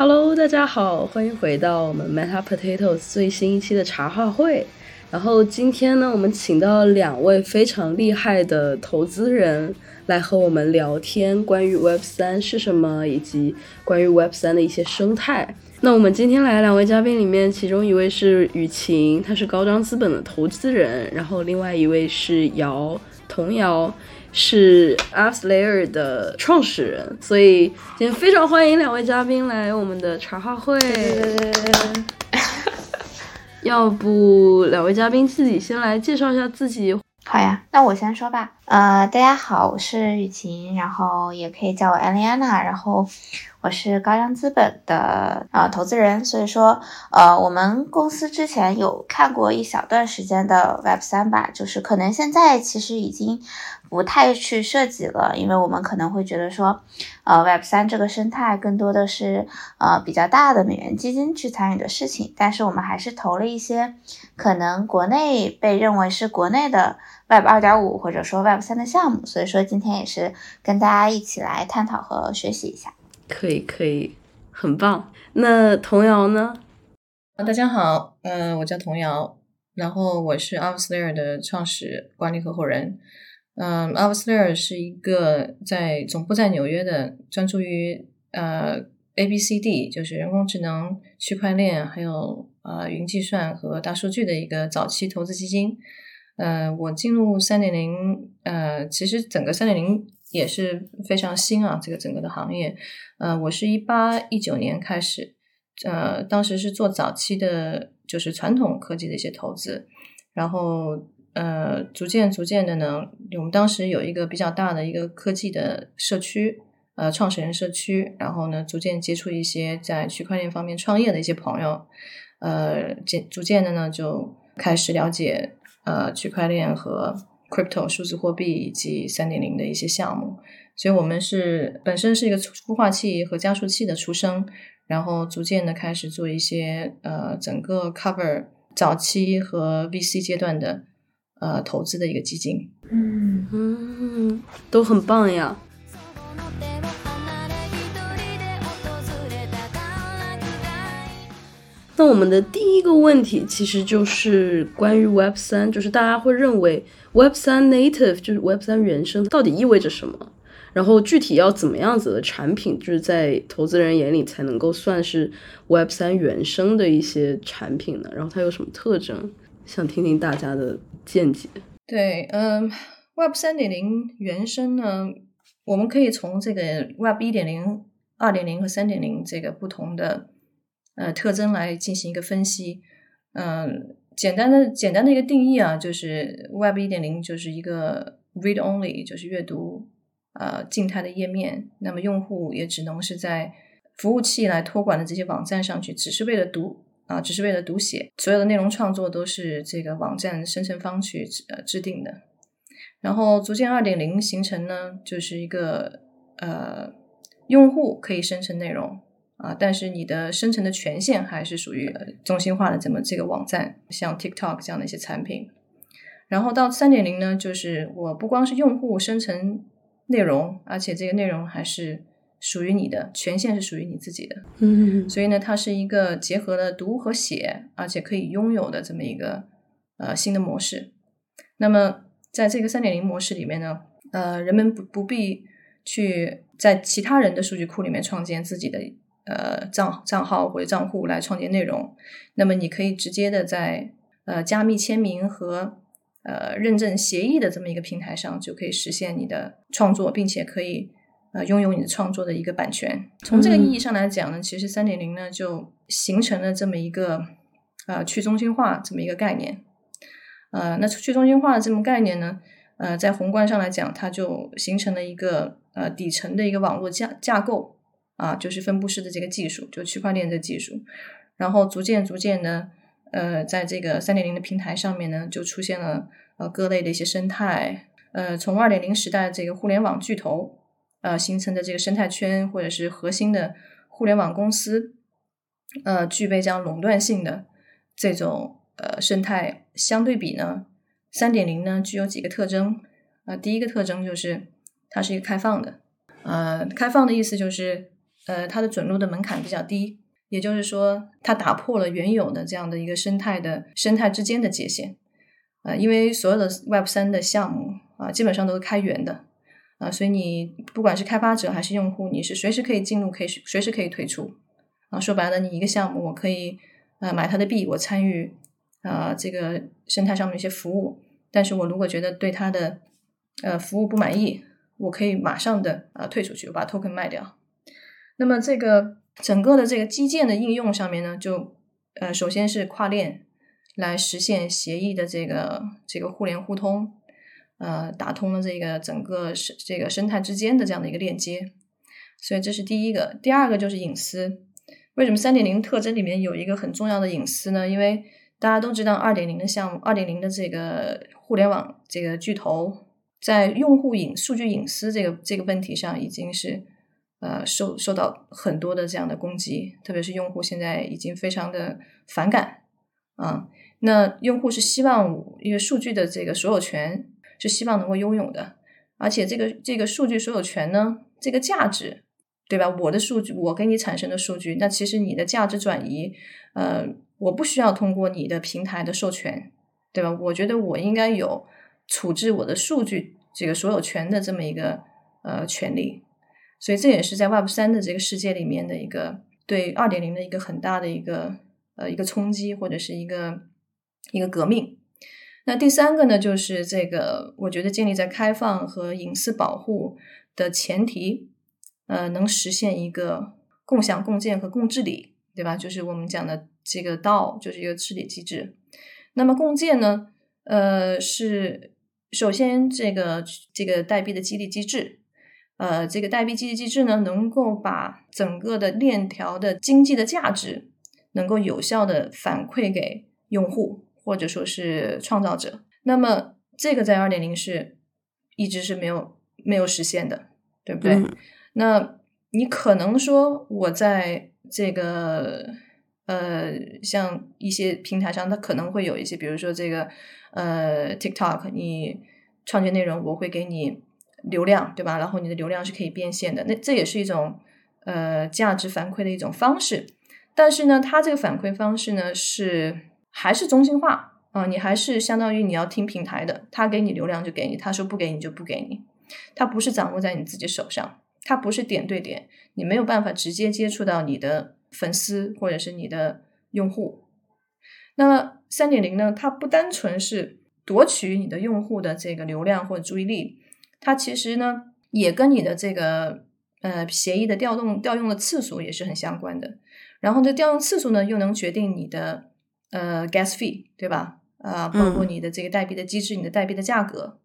Hello，大家好，欢迎回到我们 Meta Potatoes 最新一期的茶话会。然后今天呢，我们请到两位非常厉害的投资人来和我们聊天，关于 Web 三是什么，以及关于 Web 三的一些生态。那我们今天来两位嘉宾里面，其中一位是雨晴，他是高张资本的投资人，然后另外一位是姚童瑶。是 AppsLayer 的创始人，所以今天非常欢迎两位嘉宾来我们的茶话会。要不两位嘉宾自己先来介绍一下自己？好呀，那我先说吧。呃，大家好，我是雨晴，然后也可以叫我艾丽安娜然后。我是高阳资本的啊投资人，所以说呃我们公司之前有看过一小段时间的 Web 三吧，就是可能现在其实已经不太去涉及了，因为我们可能会觉得说呃 Web 三这个生态更多的是呃比较大的美元基金去参与的事情，但是我们还是投了一些可能国内被认为是国内的 Web 二点五或者说 Web 三的项目，所以说今天也是跟大家一起来探讨和学习一下。可以可以，很棒。那童谣呢？啊，大家好，嗯，我叫童谣，然后我是 AppsLayer 的创始管理合伙人。嗯，AppsLayer 是一个在总部在纽约的，专注于呃 A B C D，就是人工智能、区块链，还有呃云计算和大数据的一个早期投资基金。呃，我进入三点零，呃，其实整个三点零。也是非常新啊，这个整个的行业，呃，我是一八一九年开始，呃，当时是做早期的，就是传统科技的一些投资，然后呃，逐渐逐渐的呢，我们当时有一个比较大的一个科技的社区，呃，创始人社区，然后呢，逐渐接触一些在区块链方面创业的一些朋友，呃，渐逐渐的呢，就开始了解呃区块链和。Crypto 数字货币以及三点零的一些项目，所以我们是本身是一个孵化器和加速器的出生，然后逐渐的开始做一些呃整个 cover 早期和 VC 阶段的呃投资的一个基金。嗯嗯，都很棒呀。那我们的第一个问题其实就是关于 Web 三，就是大家会认为 Web 三 native 就是 Web 三原生到底意味着什么？然后具体要怎么样子的产品，就是在投资人眼里才能够算是 Web 三原生的一些产品呢？然后它有什么特征？想听听大家的见解。对，嗯，Web 三点零原生呢，我们可以从这个 Web 一点零、二点零和三点零这个不同的。呃，特征来进行一个分析。嗯，简单的简单的一个定义啊，就是 Web 一点零就是一个 read only，就是阅读呃静态的页面。那么用户也只能是在服务器来托管的这些网站上去，只是为了读啊，只是为了读写。所有的内容创作都是这个网站生成方去呃制定的。然后逐渐二点零形成呢，就是一个呃用户可以生成内容。啊，但是你的生成的权限还是属于中心化的这么这个网站，像 TikTok 这样的一些产品。然后到三点零呢，就是我不光是用户生成内容，而且这个内容还是属于你的，权限是属于你自己的。嗯，所以呢，它是一个结合了读和写，而且可以拥有的这么一个呃新的模式。那么在这个三点零模式里面呢，呃，人们不不必去在其他人的数据库里面创建自己的。呃，账账号或者账户来创建内容，那么你可以直接的在呃加密签名和呃认证协议的这么一个平台上，就可以实现你的创作，并且可以呃拥有你的创作的一个版权。从这个意义上来讲呢，其实三点零呢就形成了这么一个呃去中心化这么一个概念。呃，那去中心化的这么概念呢，呃，在宏观上来讲，它就形成了一个呃底层的一个网络架架构。啊，就是分布式的这个技术，就区块链的技术，然后逐渐逐渐的，呃，在这个三点零的平台上面呢，就出现了呃各类的一些生态，呃，从二点零时代这个互联网巨头呃形成的这个生态圈，或者是核心的互联网公司，呃，具备这样垄断性的这种呃生态，相对比呢，三点零呢具有几个特征，呃，第一个特征就是它是一个开放的，呃，开放的意思就是。呃，它的准入的门槛比较低，也就是说，它打破了原有的这样的一个生态的生态之间的界限。呃，因为所有的 Web 三的项目啊，基本上都是开源的啊，所以你不管是开发者还是用户，你是随时可以进入，可以随时可以退出啊。说白了，你一个项目，我可以呃买它的币，我参与啊这个生态上面一些服务，但是我如果觉得对它的呃服务不满意，我可以马上的啊退出去，我把 token 卖掉。那么这个整个的这个基建的应用上面呢，就呃首先是跨链。来实现协议的这个这个互联互通，呃，打通了这个整个生这个生态之间的这样的一个链接，所以这是第一个。第二个就是隐私。为什么三点零特征里面有一个很重要的隐私呢？因为大家都知道，二点零的项目，二点零的这个互联网这个巨头，在用户隐数据隐私这个这个问题上，已经是呃受受到很多的这样的攻击，特别是用户现在已经非常的反感啊。那用户是希望因为数据的这个所有权是希望能够拥有的，而且这个这个数据所有权呢，这个价值，对吧？我的数据，我给你产生的数据，那其实你的价值转移，呃，我不需要通过你的平台的授权，对吧？我觉得我应该有处置我的数据这个所有权的这么一个呃权利，所以这也是在 Web 三的这个世界里面的一个对二点零的一个很大的一个呃一个冲击或者是一个。一个革命。那第三个呢，就是这个，我觉得建立在开放和隐私保护的前提，呃，能实现一个共享、共建和共治理，对吧？就是我们讲的这个道，就是一个治理机制。那么共建呢，呃，是首先这个这个代币的激励机制，呃，这个代币激励机制呢，能够把整个的链条的经济的价值能够有效的反馈给用户。或者说是创造者，那么这个在二点零是一直是没有没有实现的，对不对？那你可能说我在这个呃，像一些平台上，它可能会有一些，比如说这个呃，TikTok，你创建内容，我会给你流量，对吧？然后你的流量是可以变现的，那这也是一种呃价值反馈的一种方式。但是呢，它这个反馈方式呢是。还是中心化啊，你还是相当于你要听平台的，他给你流量就给你，他说不给你就不给你，他不是掌握在你自己手上，他不是点对点，你没有办法直接接触到你的粉丝或者是你的用户。那么三点零呢，它不单纯是夺取你的用户的这个流量或者注意力，它其实呢也跟你的这个呃协议的调动调用的次数也是很相关的，然后这调用次数呢又能决定你的。呃，gas fee 对吧？啊，包括你的这个代币的机制，你的代币的价格，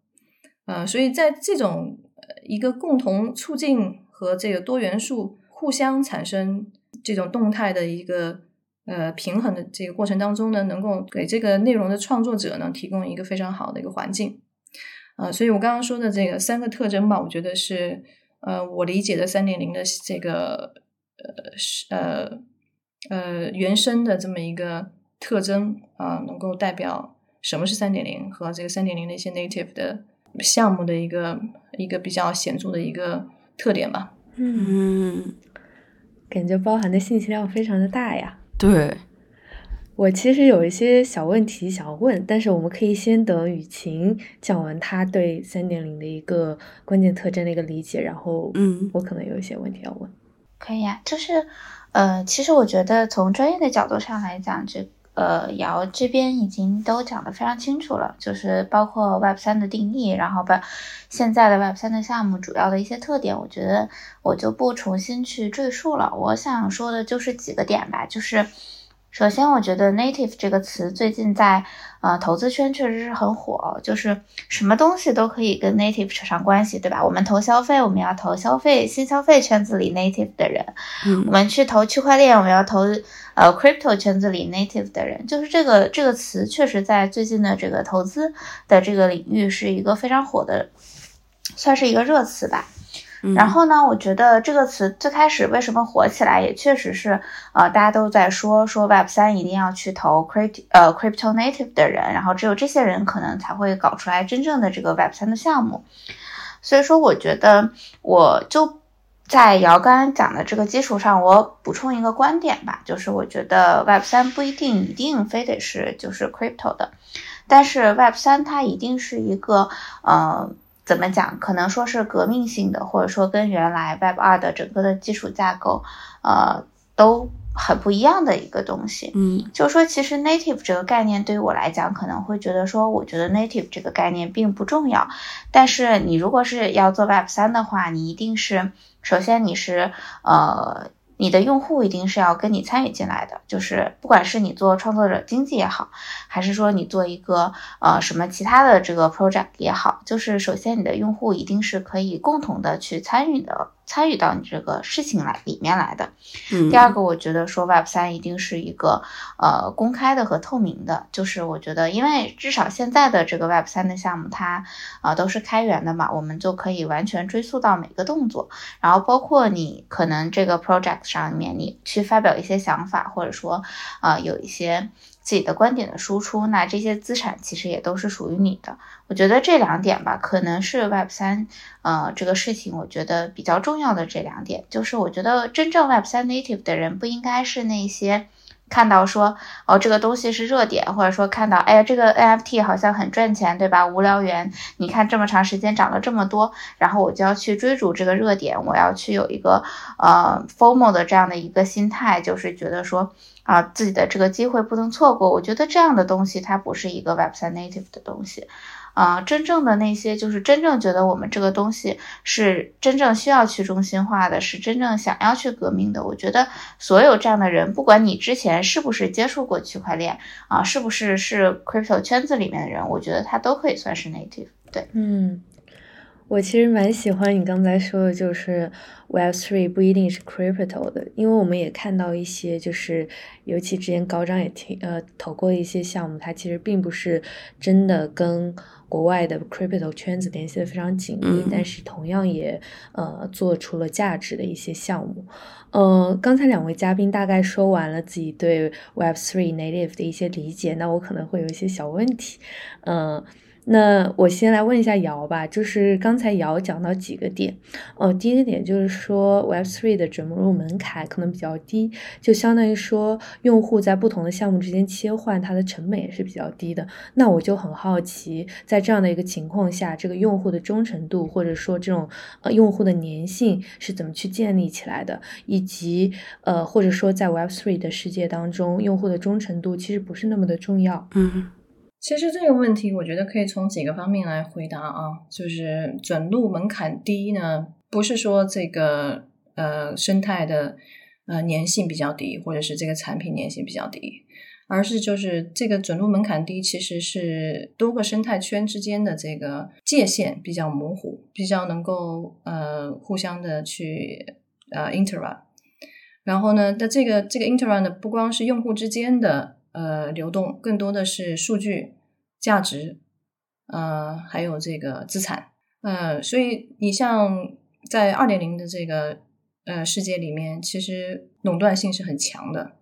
呃，所以在这种一个共同促进和这个多元素互相产生这种动态的一个呃平衡的这个过程当中呢，能够给这个内容的创作者呢提供一个非常好的一个环境，啊，所以我刚刚说的这个三个特征吧，我觉得是呃我理解的三点零的这个呃是呃呃原生的这么一个。特征啊，能够代表什么是三点零和这个三点零的一些 native 的项目的一个一个比较显著的一个特点吧。嗯，感觉包含的信息量非常的大呀。对，我其实有一些小问题想要问，但是我们可以先等雨晴讲完她对三点零的一个关键特征的一个理解，然后嗯，我可能有一些问题要问。可以啊，就是呃，其实我觉得从专业的角度上来讲，这。呃，瑶这边已经都讲得非常清楚了，就是包括 Web 三的定义，然后把现在的 Web 三的项目主要的一些特点，我觉得我就不重新去赘述了。我想说的就是几个点吧，就是首先，我觉得 native 这个词最近在呃投资圈确实是很火，就是什么东西都可以跟 native 扯上关系，对吧？我们投消费，我们要投消费新消费圈子里 native 的人，嗯，我们去投区块链，我们要投。呃，crypto 圈子里 native 的人，就是这个这个词，确实在最近的这个投资的这个领域是一个非常火的，算是一个热词吧。然后呢，我觉得这个词最开始为什么火起来，也确实是呃，大家都在说说 Web 三一定要去投 crypto 呃 crypto native 的人，然后只有这些人可能才会搞出来真正的这个 Web 三的项目。所以说，我觉得我就。在姚刚讲的这个基础上，我补充一个观点吧，就是我觉得 Web 三不一定一定非得是就是 crypto 的，但是 Web 三它一定是一个呃怎么讲，可能说是革命性的，或者说跟原来 Web 二的整个的基础架构呃都很不一样的一个东西。嗯就是说，其实 native 这个概念对于我来讲，可能会觉得说，我觉得 native 这个概念并不重要。但是你如果是要做 Web 三的话，你一定是首先你是呃。你的用户一定是要跟你参与进来的，就是不管是你做创作者经济也好，还是说你做一个呃什么其他的这个 project 也好，就是首先你的用户一定是可以共同的去参与的，参与到你这个事情来里面来的。嗯，第二个，我觉得说 Web 三一定是一个呃公开的和透明的，就是我觉得，因为至少现在的这个 Web 三的项目，它啊、呃都是开源的嘛，我们就可以完全追溯到每个动作，然后包括你可能这个 project 上面你去发表一些想法，或者说啊、呃有一些自己的观点的输出，那这些资产其实也都是属于你的。我觉得这两点吧，可能是 Web 三呃这个事情，我觉得比较重要的这两点，就是我觉得真正 Web 三 native 的人不应该是那些看到说哦这个东西是热点，或者说看到哎呀这个 NFT 好像很赚钱，对吧？无聊猿，你看这么长时间涨了这么多，然后我就要去追逐这个热点，我要去有一个呃 formal 的这样的一个心态，就是觉得说啊自己的这个机会不能错过。我觉得这样的东西它不是一个 Web 三 native 的东西。啊、真正的那些就是真正觉得我们这个东西是真正需要去中心化的，是真正想要去革命的。我觉得所有这样的人，不管你之前是不是接触过区块链啊，是不是是 crypto 圈子里面的人，我觉得他都可以算是 native。对，嗯，我其实蛮喜欢你刚才说的，就是 Web Three 不一定是 crypto 的，因为我们也看到一些，就是尤其之前高章也听呃投过一些项目，它其实并不是真的跟国外的 crypto 圈子联系的非常紧密，嗯但是同样也呃做出了价值的一些项目。呃，刚才两位嘉宾大概说完了自己对 Web Three native 的一些理解，那我可能会有一些小问题，嗯、那我先来问一下姚吧，就是刚才姚讲到几个点，呃，第一个点就是说 Web3 的准入门槛可能比较低，就相当于说用户在不同的项目之间切换，它的成本也是比较低的。那我就很好奇，在这样的一个情况下，这个用户的忠诚度或者说这种呃用户的粘性是怎么去建立起来的，以及呃或者说在 Web3 的世界当中，用户的忠诚度其实不是那么的重要。嗯其实这个问题，我觉得可以从几个方面来回答啊。就是准入门槛低呢，不是说这个呃生态的呃粘性比较低，或者是这个产品粘性比较低，而是就是这个准入门槛低，其实是多个生态圈之间的这个界限比较模糊，比较能够呃互相的去呃 interact。然后呢，那这个这个 interact 呢，不光是用户之间的呃流动，更多的是数据价值，呃，还有这个资产，呃，所以你像在二点零的这个呃世界里面，其实垄断性是很强的。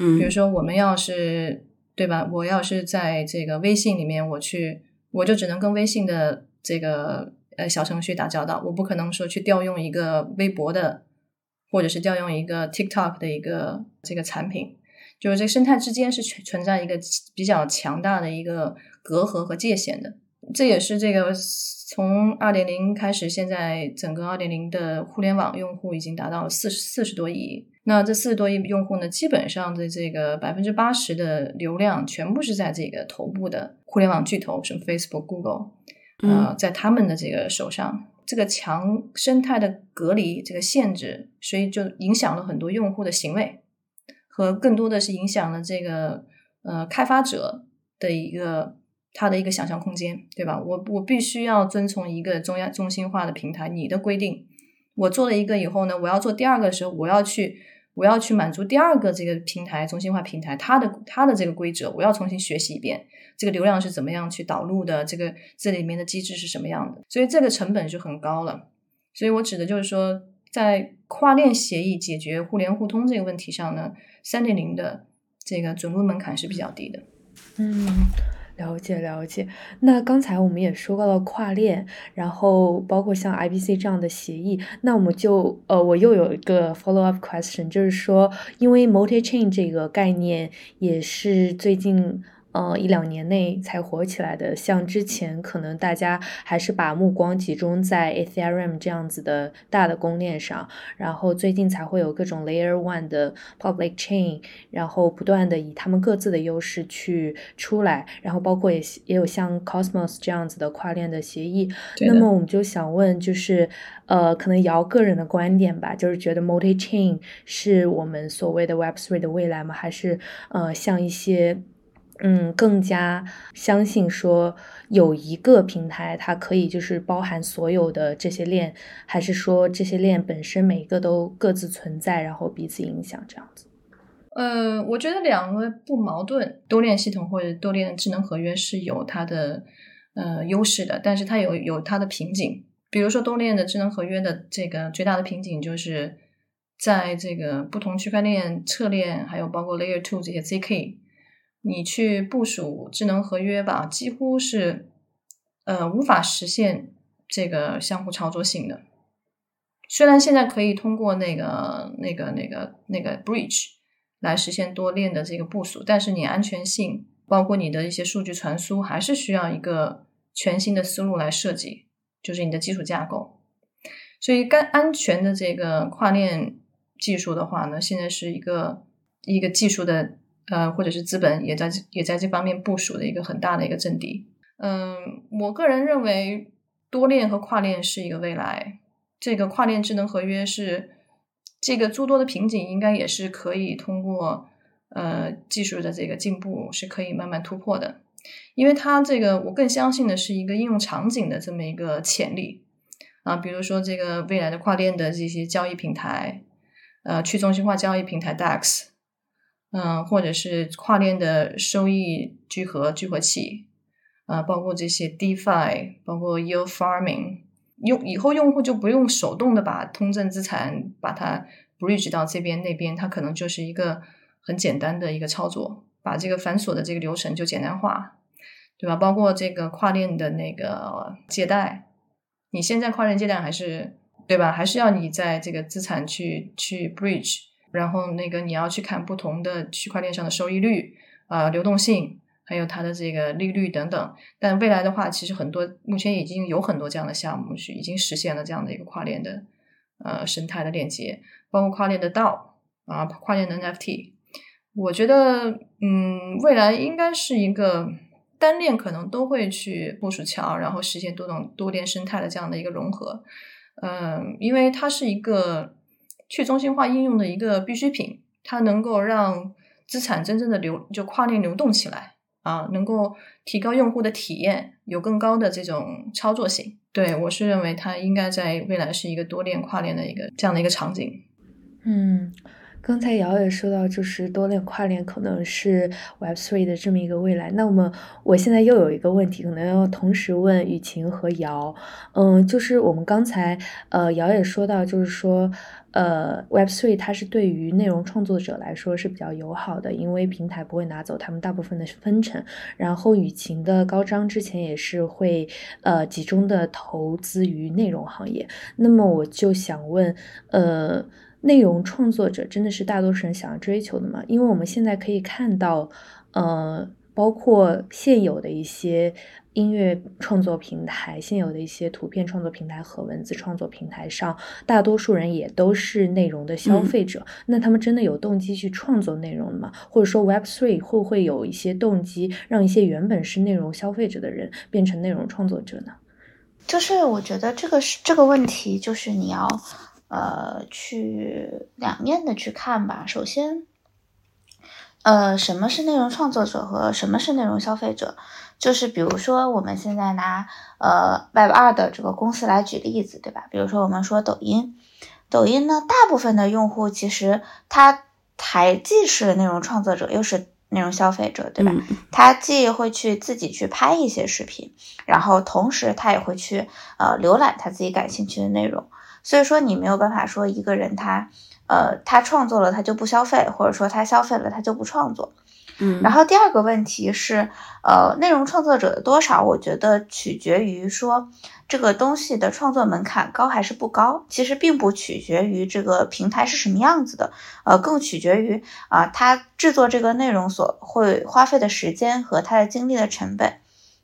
嗯，比如说，我们要是对吧？我要是在这个微信里面，我去，我就只能跟微信的这个呃小程序打交道，我不可能说去调用一个微博的，或者是调用一个 TikTok 的一个这个产品。就是这个生态之间是存存在一个比较强大的一个隔阂和界限的，这也是这个从二点零开始，现在整个二点零的互联网用户已经达到了四十四十多亿。那这四十多亿用户呢，基本上的这个百分之八十的流量全部是在这个头部的互联网巨头，什么 Facebook、Google，呃，在他们的这个手上。这个强生态的隔离，这个限制，所以就影响了很多用户的行为。和更多的是影响了这个呃开发者的一个他的一个想象空间，对吧？我我必须要遵从一个中央中心化的平台你的规定。我做了一个以后呢，我要做第二个的时候，我要去我要去满足第二个这个平台中心化平台它的它的这个规则，我要重新学习一遍这个流量是怎么样去导入的，这个这里面的机制是什么样的，所以这个成本就很高了。所以我指的就是说，在跨链协议解决互联互通这个问题上呢。三点零的这个准入门槛是比较低的。嗯，了解了解。那刚才我们也说到了跨链，然后包括像 IBC 这样的协议，那我们就呃，我又有一个 follow up question，就是说，因为 multi chain 这个概念也是最近。呃，一两年内才火起来的，像之前可能大家还是把目光集中在 Ethereum 这样子的大的公链上，然后最近才会有各种 Layer One 的 Public Chain，然后不断的以他们各自的优势去出来，然后包括也也有像 Cosmos 这样子的跨链的协议。那么我们就想问，就是呃，可能姚个人的观点吧，就是觉得 Multi Chain 是我们所谓的 Web Three 的未来吗？还是呃，像一些嗯，更加相信说有一个平台，它可以就是包含所有的这些链，还是说这些链本身每一个都各自存在，然后彼此影响这样子？呃，我觉得两个不矛盾，多链系统或者多链智能合约是有它的呃优势的，但是它有有它的瓶颈。比如说多链的智能合约的这个最大的瓶颈，就是在这个不同区块链侧链，还有包括 Layer Two 这些 zk。你去部署智能合约吧，几乎是呃无法实现这个相互操作性的。虽然现在可以通过那个、那个、那个、那个 bridge 来实现多链的这个部署，但是你安全性，包括你的一些数据传输，还是需要一个全新的思路来设计，就是你的基础架构。所以，干安全的这个跨链技术的话呢，现在是一个一个技术的。呃，或者是资本也在也在这方面部署的一个很大的一个阵地。嗯，我个人认为多链和跨链是一个未来。这个跨链智能合约是这个诸多的瓶颈，应该也是可以通过呃技术的这个进步是可以慢慢突破的。因为它这个我更相信的是一个应用场景的这么一个潜力啊，比如说这个未来的跨链的这些交易平台，呃，去中心化交易平台 DAX。嗯，或者是跨链的收益聚合聚合器，啊，包括这些 DeFi，包括 Yield Farming，用以后用户就不用手动的把通证资产把它 bridge 到这边那边，它可能就是一个很简单的一个操作，把这个繁琐的这个流程就简单化，对吧？包括这个跨链的那个借贷，你现在跨链借贷还是对吧？还是要你在这个资产去去 bridge。然后那个你要去看不同的区块链上的收益率啊、流动性，还有它的这个利率等等。但未来的话，其实很多目前已经有很多这样的项目是已经实现了这样的一个跨链的呃生态的链接，包括跨链的道啊、跨链的 NFT。我觉得嗯，未来应该是一个单链可能都会去部署桥，然后实现多种多链生态的这样的一个融合。嗯，因为它是一个。去中心化应用的一个必需品，它能够让资产真正的流就跨链流动起来啊，能够提高用户的体验，有更高的这种操作性。对我是认为它应该在未来是一个多链跨链的一个这样的一个场景。嗯。刚才瑶也说到，就是多链跨链可能是 Web Three 的这么一个未来。那么，我现在又有一个问题，可能要同时问雨晴和瑶。嗯，就是我们刚才呃，瑶也说到，就是说呃，Web Three 它是对于内容创作者来说是比较友好的，因为平台不会拿走他们大部分的分成。然后，雨晴的高张之前也是会呃集中的投资于内容行业。那么，我就想问呃。内容创作者真的是大多数人想要追求的吗？因为我们现在可以看到，呃，包括现有的一些音乐创作平台、现有的一些图片创作平台和文字创作平台上，大多数人也都是内容的消费者。那他们真的有动机去创作内容吗？或者说，Web Three 会不会有一些动机，让一些原本是内容消费者的人变成内容创作者呢？就是我觉得这个是这个问题，就是你要。呃，去两面的去看吧。首先，呃，什么是内容创作者和什么是内容消费者？就是比如说，我们现在拿呃 Web 二的这个公司来举例子，对吧？比如说，我们说抖音，抖音呢，大部分的用户其实他还既是内容创作者，又是内容消费者，对吧？他既会去自己去拍一些视频，然后同时他也会去呃浏览他自己感兴趣的内容。所以说，你没有办法说一个人他，呃，他创作了他就不消费，或者说他消费了他就不创作。嗯，然后第二个问题是，呃，内容创作者的多少，我觉得取决于说这个东西的创作门槛高还是不高。其实并不取决于这个平台是什么样子的，呃，更取决于啊，它制作这个内容所会花费的时间和它的精力的成本。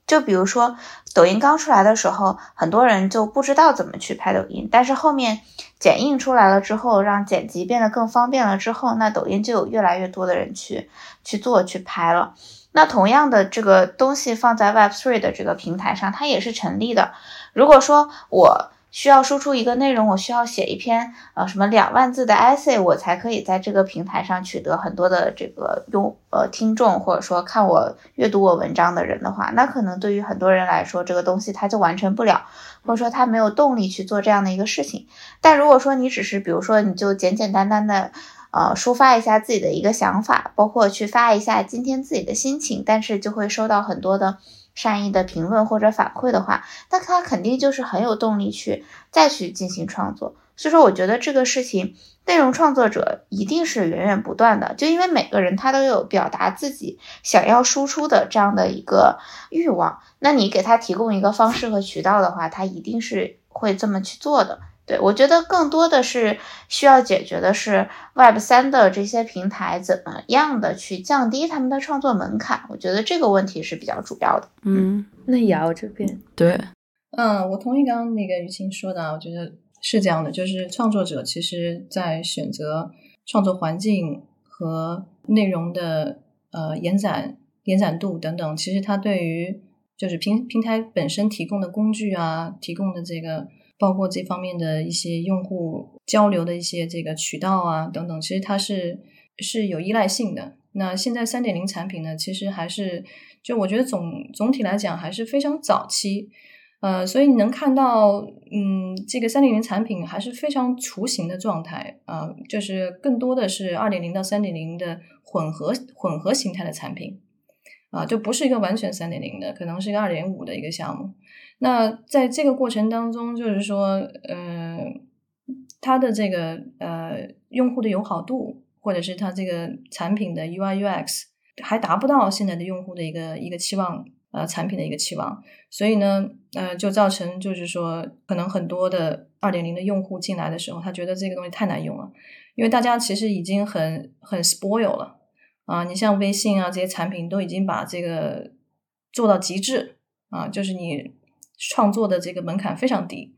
就比如说，抖音刚出来的时候，很多人就不知道怎么去拍抖音，但是后面剪映出来了之后，让剪辑变得更方便了之后，那抖音就有越来越多的人去去做去拍了。那同样的这个东西放在 Web3 的这个平台上，它也是成立的。如果说我需要输出一个内容，我需要写一篇呃什么两万字的 essay，我才可以在这个平台上取得很多的这个用呃听众，或者说看我阅读我文章的人的话，那可能对于很多人来说，这个东西他就完成不了，或者说他没有动力去做这样的一个事情。但如果说你只是比如说你就简简单单的呃抒发一下自己的一个想法，包括去发一下今天自己的心情，但是就会收到很多的。善意的评论或者反馈的话，那他肯定就是很有动力去再去进行创作。所以说，我觉得这个事情，内容创作者一定是源源不断的，就因为每个人他都有表达自己想要输出的这样的一个欲望。那你给他提供一个方式和渠道的话，他一定是会这么去做的。对，我觉得更多的是需要解决的是 Web 三的这些平台怎么样的去降低他们的创作门槛。我觉得这个问题是比较主要的。嗯，那瑶这边对，嗯，我同意刚刚那个于青说的，我觉得是这样的，就是创作者其实在选择创作环境和内容的呃延展、延展度等等，其实他对于就是平平台本身提供的工具啊，提供的这个。包括这方面的一些用户交流的一些这个渠道啊等等，其实它是是有依赖性的。那现在三点零产品呢，其实还是就我觉得总总体来讲还是非常早期，呃，所以你能看到，嗯，这个三点零产品还是非常雏形的状态啊，就是更多的是二点零到三点零的混合混合形态的产品啊，就不是一个完全三点零的，可能是一个二点五的一个项目。那在这个过程当中，就是说，呃，它的这个呃用户的友好度，或者是它这个产品的 UI UX 还达不到现在的用户的一个一个期望，呃，产品的一个期望，所以呢，呃，就造成就是说，可能很多的二点零的用户进来的时候，他觉得这个东西太难用了，因为大家其实已经很很 spoil 了。啊，你像微信啊这些产品都已经把这个做到极致。啊，就是你。创作的这个门槛非常低，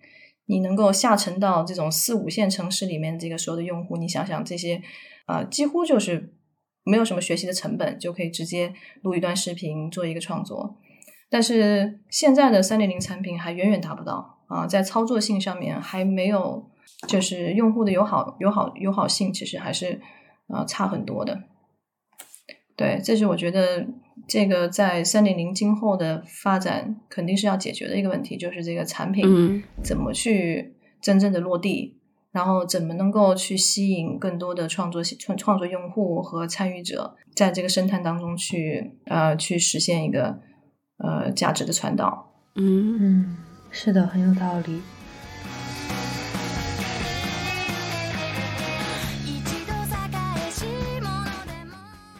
你能够下沉到这种四五线城市里面，这个所有的用户，你想想这些啊，几乎就是没有什么学习的成本，就可以直接录一段视频做一个创作。但是现在的三点零产品还远远达不到啊，在操作性上面还没有，就是用户的友好友好友好性其实还是啊差很多的。对，这是我觉得。这个在三点零今后的发展肯定是要解决的一个问题，就是这个产品怎么去真正的落地，然后怎么能够去吸引更多的创作创创作用户和参与者，在这个生态当中去呃去实现一个呃价值的传导。嗯嗯，是的，很有道理。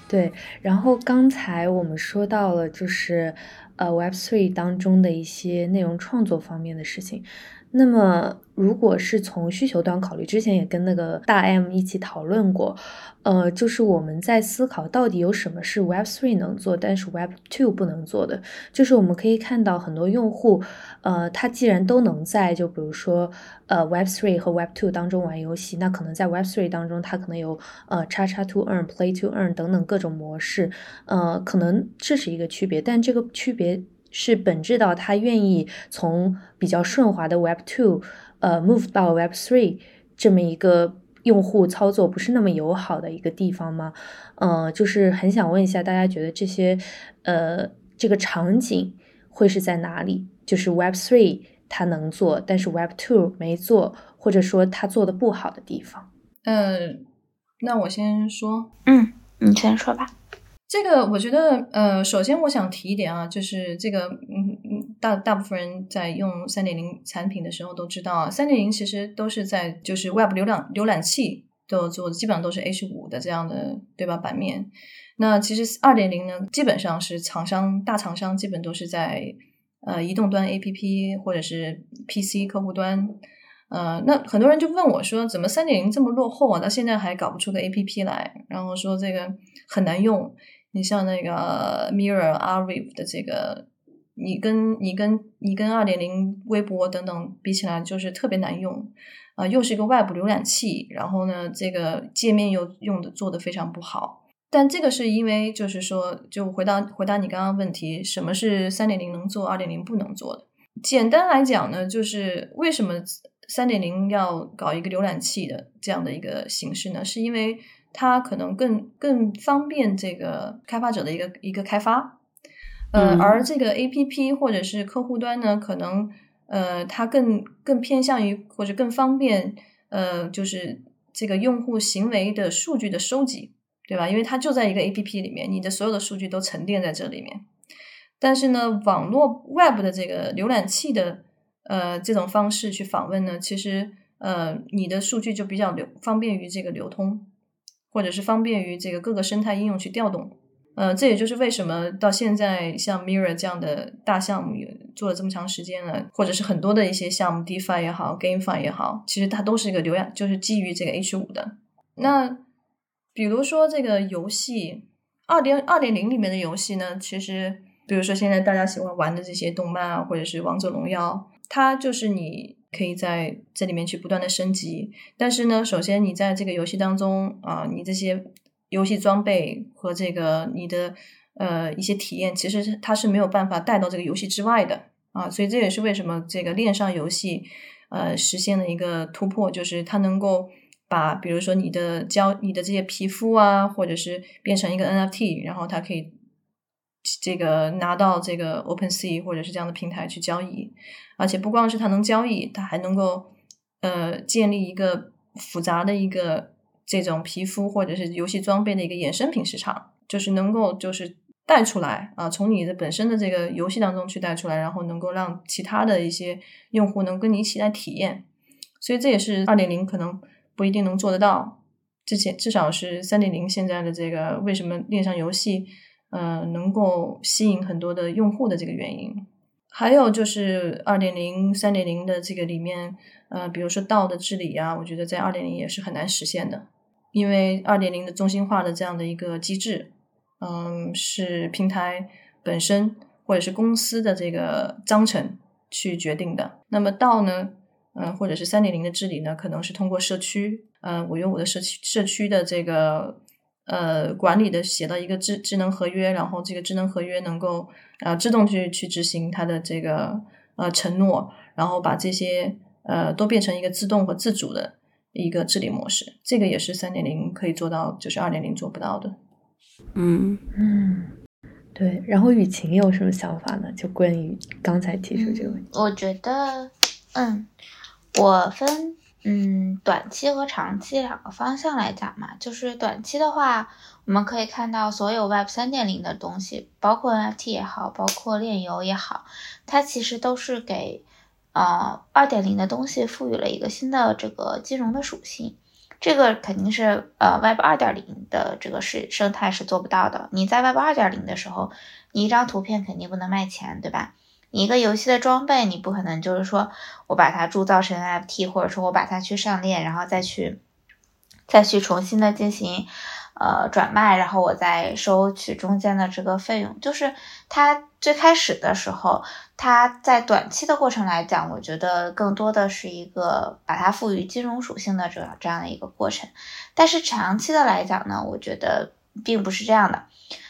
对，然后刚才我们说到了，就是呃，Web Three 当中的一些内容创作方面的事情。那么，如果是从需求端考虑，之前也跟那个大 M 一起讨论过，呃，就是我们在思考到底有什么是 Web Three 能做，但是 Web Two 不能做的。就是我们可以看到很多用户，呃，他既然都能在，就比如说，呃，Web Three 和 Web Two 当中玩游戏，那可能在 Web Three 当中，它可能有呃，叉叉 To Earn、Play To Earn 等等各种模式，呃，可能这是一个区别，但这个区别。是本质到他愿意从比较顺滑的 Web Two，呃，move 到 Web Three 这么一个用户操作不是那么友好的一个地方吗？呃，就是很想问一下大家，觉得这些呃这个场景会是在哪里？就是 Web Three 它能做，但是 Web Two 没做，或者说它做的不好的地方？呃，那我先说，嗯，你先说吧。这个我觉得，呃，首先我想提一点啊，就是这个，嗯嗯，大大部分人在用三点零产品的时候都知道啊，三点零其实都是在就是 Web 浏览浏览器都做，基本上都是 H 五的这样的对吧版面。那其实二点零呢，基本上是厂商大厂商基本都是在呃移动端 APP 或者是 PC 客户端。呃，那很多人就问我说，怎么三点零这么落后啊？到现在还搞不出个 APP 来，然后说这个很难用。你像那个 Mirror、Arif 的这个，你跟你跟你跟二点零微博等等比起来，就是特别难用啊，又是一个外部浏览器，然后呢，这个界面又用的做的非常不好。但这个是因为，就是说，就回答回答你刚刚问题，什么是三点零能做，二点零不能做的？简单来讲呢，就是为什么？三点零要搞一个浏览器的这样的一个形式呢，是因为它可能更更方便这个开发者的一个一个开发，呃，而这个 A P P 或者是客户端呢，可能呃它更更偏向于或者更方便呃就是这个用户行为的数据的收集，对吧？因为它就在一个 A P P 里面，你的所有的数据都沉淀在这里面。但是呢，网络 Web 的这个浏览器的。呃，这种方式去访问呢，其实呃，你的数据就比较流方便于这个流通，或者是方便于这个各个生态应用去调动。呃，这也就是为什么到现在像 Mirror 这样的大项目做了这么长时间了，或者是很多的一些项目，DeFi 也好，GameFi 也好，其实它都是一个流量，就是基于这个 H 五的。那比如说这个游戏二点二点零里面的游戏呢，其实比如说现在大家喜欢玩的这些动漫啊，或者是王者荣耀。它就是你可以在这里面去不断的升级，但是呢，首先你在这个游戏当中啊，你这些游戏装备和这个你的呃一些体验，其实它是没有办法带到这个游戏之外的啊，所以这也是为什么这个链上游戏呃实现了一个突破，就是它能够把比如说你的交你的这些皮肤啊，或者是变成一个 NFT，然后它可以。这个拿到这个 OpenSea 或者是这样的平台去交易，而且不光是它能交易，它还能够呃建立一个复杂的一个这种皮肤或者是游戏装备的一个衍生品市场，就是能够就是带出来啊，从你的本身的这个游戏当中去带出来，然后能够让其他的一些用户能跟你一起来体验。所以这也是二点零可能不一定能做得到，之前至少是三点零现在的这个为什么链上游戏。呃，能够吸引很多的用户的这个原因，还有就是二点零、三点零的这个里面，呃，比如说道的治理啊，我觉得在二点零也是很难实现的，因为二点零的中心化的这样的一个机制，嗯，是平台本身或者是公司的这个章程去决定的。那么道呢，嗯，或者是三点零的治理呢，可能是通过社区，嗯，我用我的社区社区的这个。呃，管理的写到一个智智能合约，然后这个智能合约能够呃自动去去执行它的这个呃承诺，然后把这些呃都变成一个自动和自主的一个治理模式。这个也是三点零可以做到，就是二点零做不到的。嗯嗯，对。然后雨晴有什么想法呢？就关于刚才提出这个问题，我觉得，嗯，我分。嗯，短期和长期两个方向来讲嘛，就是短期的话，我们可以看到所有 Web 三点零的东西，包括 NFT 也好，包括链游也好，它其实都是给呃二点零的东西赋予了一个新的这个金融的属性。这个肯定是呃 Web 二点零的这个是生态是做不到的。你在 Web 二点零的时候，你一张图片肯定不能卖钱，对吧？一个游戏的装备，你不可能就是说我把它铸造成 NFT，或者说我把它去上链，然后再去再去重新的进行呃转卖，然后我再收取中间的这个费用。就是它最开始的时候，它在短期的过程来讲，我觉得更多的是一个把它赋予金融属性的这样这样的一个过程。但是长期的来讲呢，我觉得并不是这样的。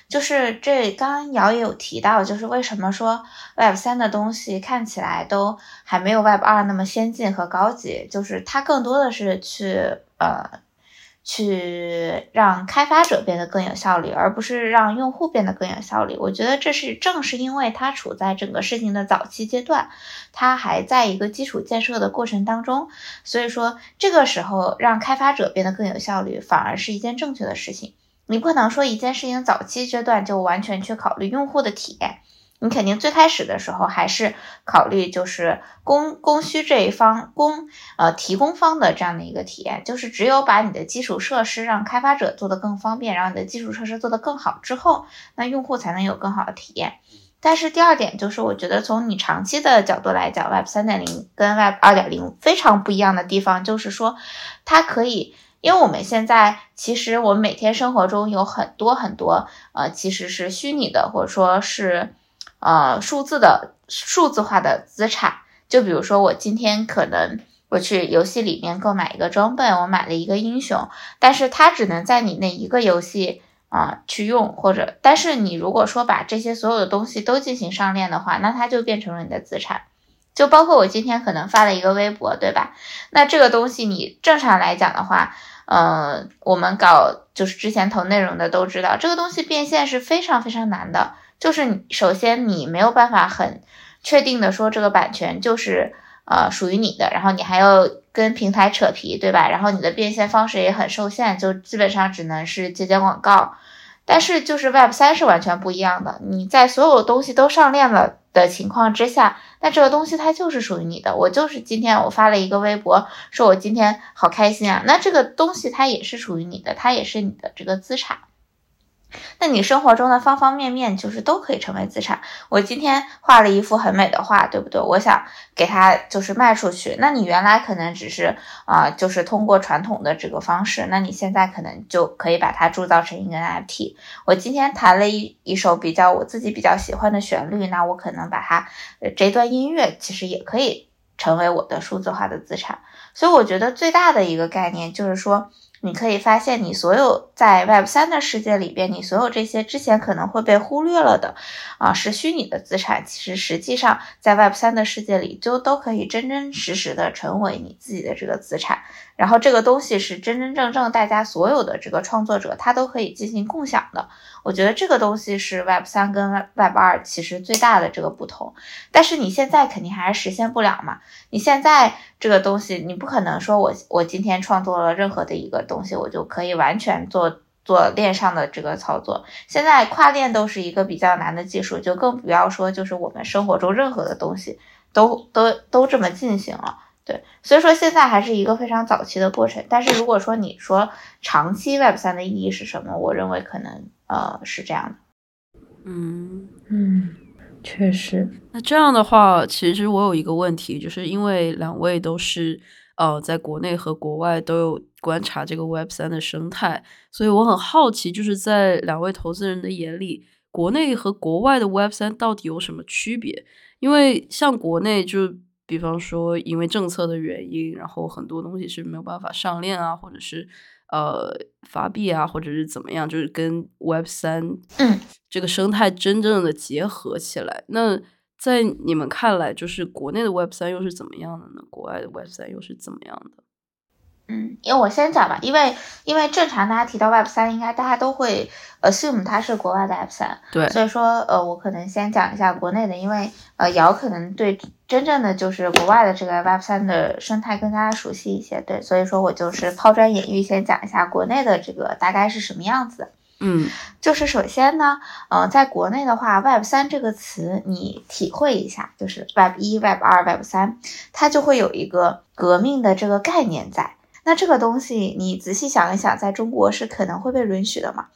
就是这刚刚瑶也有提到，就是为什么说 Web 三的东西看起来都还没有 Web 二那么先进和高级，就是它更多的是去呃去让开发者变得更有效率，而不是让用户变得更有效率。我觉得这是正是因为它处在整个事情的早期阶段，它还在一个基础建设的过程当中，所以说这个时候让开发者变得更有效率，反而是一件正确的事情。你不可能说一件事情早期阶段就完全去考虑用户的体验，你肯定最开始的时候还是考虑就是供供需这一方供呃提供方的这样的一个体验，就是只有把你的基础设施让开发者做得更方便，然后你的基础设施做得更好之后，那用户才能有更好的体验。但是第二点就是，我觉得从你长期的角度来讲，Web 三点零跟 Web 二点零非常不一样的地方，就是说它可以，因为我们现在其实我们每天生活中有很多很多呃，其实是虚拟的或者说是呃数字的数字化的资产。就比如说我今天可能我去游戏里面购买一个装备，我买了一个英雄，但是它只能在你那一个游戏。啊，去用或者，但是你如果说把这些所有的东西都进行上链的话，那它就变成了你的资产。就包括我今天可能发了一个微博，对吧？那这个东西你正常来讲的话，呃，我们搞就是之前投内容的都知道，这个东西变现是非常非常难的。就是首先你没有办法很确定的说这个版权就是。呃，属于你的，然后你还要跟平台扯皮，对吧？然后你的变现方式也很受限，就基本上只能是接接广告。但是就是 Web 三是完全不一样的，你在所有东西都上链了的情况之下，那这个东西它就是属于你的。我就是今天我发了一个微博，说我今天好开心啊，那这个东西它也是属于你的，它也是你的这个资产。那你生活中的方方面面，就是都可以成为资产。我今天画了一幅很美的画，对不对？我想给它就是卖出去。那你原来可能只是啊，就是通过传统的这个方式，那你现在可能就可以把它铸造成一个 NFT。我今天弹了一一首比较我自己比较喜欢的旋律，那我可能把它这段音乐其实也可以成为我的数字化的资产。所以我觉得最大的一个概念就是说。你可以发现，你所有在 Web 三的世界里边，你所有这些之前可能会被忽略了的，啊，是虚拟的资产，其实实际上在 Web 三的世界里，就都可以真真实实的成为你自己的这个资产。然后这个东西是真真正正大家所有的这个创作者他都可以进行共享的。我觉得这个东西是 Web 三跟 Web 二其实最大的这个不同。但是你现在肯定还是实现不了嘛？你现在这个东西，你不可能说我我今天创作了任何的一个东西，我就可以完全做做链上的这个操作。现在跨链都是一个比较难的技术，就更不要说就是我们生活中任何的东西都都都这么进行了。对，所以说现在还是一个非常早期的过程。但是如果说你说长期 Web 三的意义是什么，我认为可能呃是这样的。嗯嗯，确实。那这样的话，其实我有一个问题，就是因为两位都是呃在国内和国外都有观察这个 Web 三的生态，所以我很好奇，就是在两位投资人的眼里，国内和国外的 Web 三到底有什么区别？因为像国内就。比方说，因为政策的原因，然后很多东西是没有办法上链啊，或者是呃发币啊，或者是怎么样，就是跟 Web 三这个生态真正的结合起来。那在你们看来，就是国内的 Web 三又是怎么样的呢？国外的 Web 三又是怎么样的？嗯，因为我先讲吧，因为因为正常大家提到 Web 三，应该大家都会 assume 它是国外的 Web 三，对，所以说呃，我可能先讲一下国内的，因为呃，姚可能对真正的就是国外的这个 Web 三的生态更加熟悉一些，对，所以说我就是抛砖引玉，先讲一下国内的这个大概是什么样子。嗯，就是首先呢，呃，在国内的话，Web 三这个词你体会一下，就是 Web 一、Web 二、Web 三，它就会有一个革命的这个概念在。那这个东西，你仔细想一想，在中国是可能会被允许的吗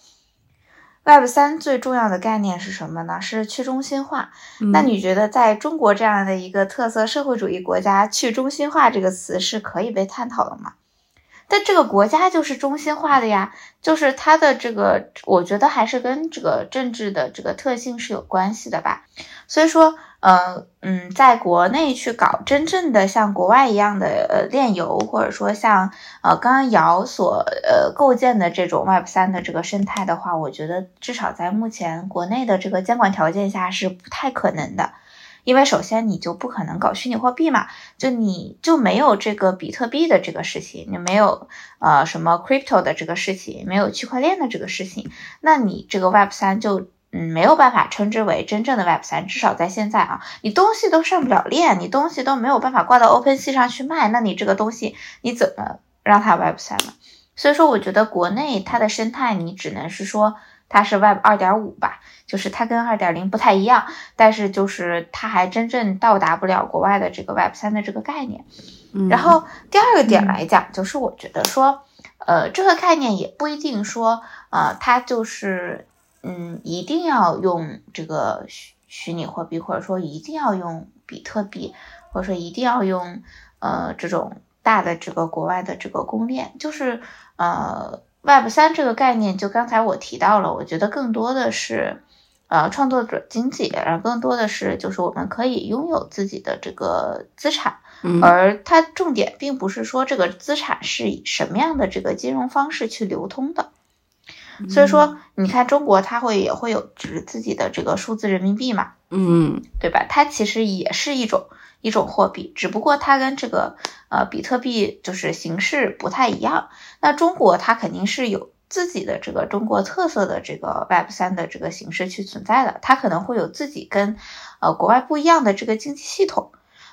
？Web 三最重要的概念是什么呢？是去中心化。那你觉得在中国这样的一个特色社会主义国家，去中心化这个词是可以被探讨的吗？但这个国家就是中心化的呀，就是它的这个，我觉得还是跟这个政治的这个特性是有关系的吧。所以说。呃嗯，在国内去搞真正的像国外一样的呃炼油，或者说像呃刚刚瑶所呃构建的这种 Web 三的这个生态的话，我觉得至少在目前国内的这个监管条件下是不太可能的，因为首先你就不可能搞虚拟货币嘛，就你就没有这个比特币的这个事情，你没有呃什么 crypto 的这个事情，没有区块链的这个事情，那你这个 Web 三就。嗯，没有办法称之为真正的 Web 三，至少在现在啊，你东西都上不了链，你东西都没有办法挂到 OpenSea 上去卖，那你这个东西你怎么让它 Web 三呢？所以说，我觉得国内它的生态，你只能是说它是 Web 二点五吧，就是它跟二点零不太一样，但是就是它还真正到达不了国外的这个 Web 三的这个概念。然后第二个点来讲，就是我觉得说，呃，这个概念也不一定说，呃，它就是嗯，一定要用这个虚虚拟货币，或者说一定要用比特币，或者说一定要用呃这种大的这个国外的这个公链，就是呃。Web 三这个概念，就刚才我提到了，我觉得更多的是，呃，创作者经济，然后更多的是就是我们可以拥有自己的这个资产，而它重点并不是说这个资产是以什么样的这个金融方式去流通的。所以说，你看中国它会也会有就是自己的这个数字人民币嘛，嗯，对吧？它其实也是一种一种货币，只不过它跟这个呃比特币就是形式不太一样。那中国它肯定是有自己的这个中国特色的这个 Web 三的这个形式去存在的，它可能会有自己跟呃国外不一样的这个经济系统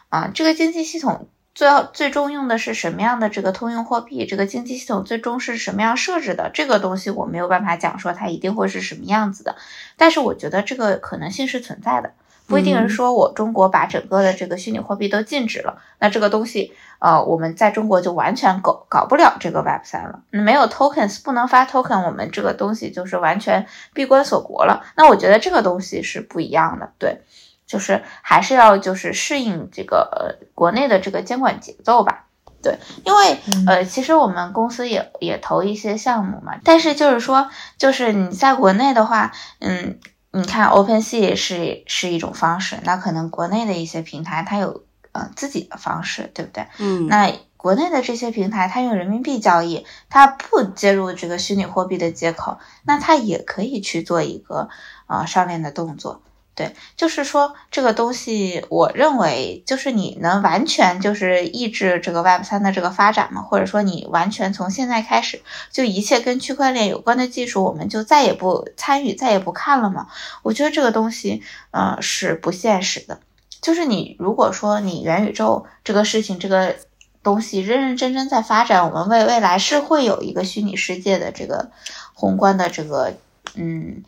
啊，这个经济系统。最后最终用的是什么样的这个通用货币？这个经济系统最终是什么样设置的？这个东西我没有办法讲说它一定会是什么样子的，但是我觉得这个可能性是存在的，不一定是说我中国把整个的这个虚拟货币都禁止了，那这个东西呃我们在中国就完全搞搞不了这个 Web 三了，没有 tokens 不能发 token，我们这个东西就是完全闭关锁国了。那我觉得这个东西是不一样的，对。就是还是要就是适应这个呃国内的这个监管节奏吧，对，因为呃其实我们公司也也投一些项目嘛，但是就是说就是你在国内的话，嗯，你看 OpenSea 是是一种方式，那可能国内的一些平台它有呃自己的方式，对不对？嗯，那国内的这些平台它用人民币交易，它不接入这个虚拟货币的接口，那它也可以去做一个呃上链的动作。对，就是说这个东西，我认为就是你能完全就是抑制这个 Web 三的这个发展吗？或者说你完全从现在开始就一切跟区块链有关的技术，我们就再也不参与、再也不看了吗？我觉得这个东西，呃，是不现实的。就是你如果说你元宇宙这个事情，这个东西认认真真在发展，我们未未来是会有一个虚拟世界的这个宏观的这个，嗯。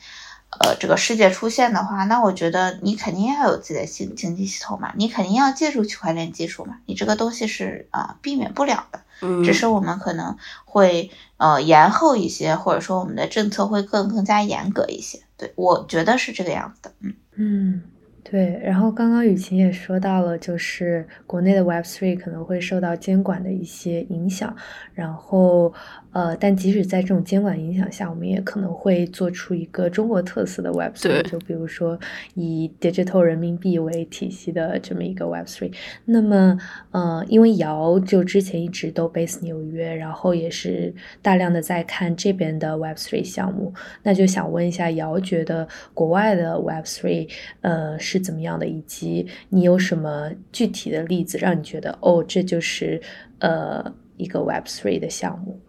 呃，这个世界出现的话，那我觉得你肯定要有自己的经经济系统嘛，你肯定要借助区块链技术嘛，你这个东西是啊避免不了的，嗯，只是我们可能会呃延后一些，或者说我们的政策会更更加严格一些，对我觉得是这个样子的，嗯嗯。对，然后刚刚雨晴也说到了，就是国内的 Web Three 可能会受到监管的一些影响，然后呃，但即使在这种监管影响下，我们也可能会做出一个中国特色的 Web Three，就比如说以 Digital 人民币为体系的这么一个 Web Three。那么呃，因为姚就之前一直都 base 纽约，然后也是大量的在看这边的 Web Three 项目，那就想问一下姚，觉得国外的 Web Three 呃是？怎么样的？以及你有什么具体的例子，让你觉得哦，这就是呃一个 Web Three 的项目？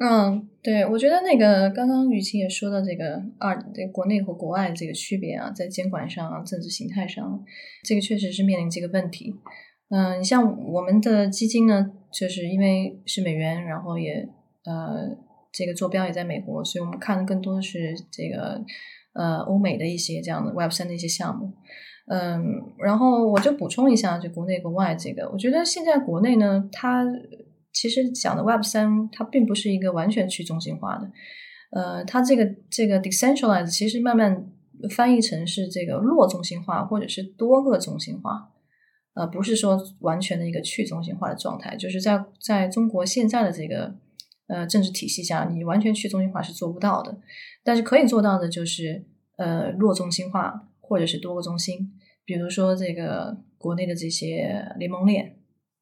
嗯，对，我觉得那个刚刚雨晴也说到这个二，这国内和国外这个区别啊，在监管上、政治形态上，这个确实是面临这个问题。嗯，你像我们的基金呢，就是因为是美元，然后也呃这个坐标也在美国，所以我们看的更多的是这个呃欧美的一些这样的 Web 三的一些项目。嗯，然后我就补充一下，就国内国外这个，我觉得现在国内呢，它其实讲的 Web 三，它并不是一个完全去中心化的，呃，它这个这个 decentralized 其实慢慢翻译成是这个弱中心化或者是多个中心化，呃，不是说完全的一个去中心化的状态，就是在在中国现在的这个呃政治体系下，你完全去中心化是做不到的，但是可以做到的就是呃弱中心化。或者是多个中心，比如说这个国内的这些联盟链，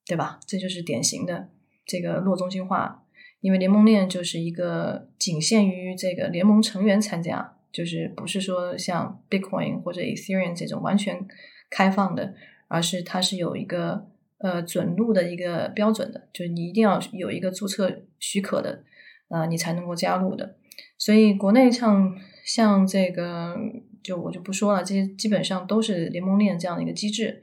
对吧？这就是典型的这个弱中心化，因为联盟链就是一个仅限于这个联盟成员参加，就是不是说像 Bitcoin 或者 Ethereum 这种完全开放的，而是它是有一个呃准入的一个标准的，就是你一定要有一个注册许可的，呃，你才能够加入的。所以国内像像这个。就我就不说了，这些基本上都是联盟链这样的一个机制。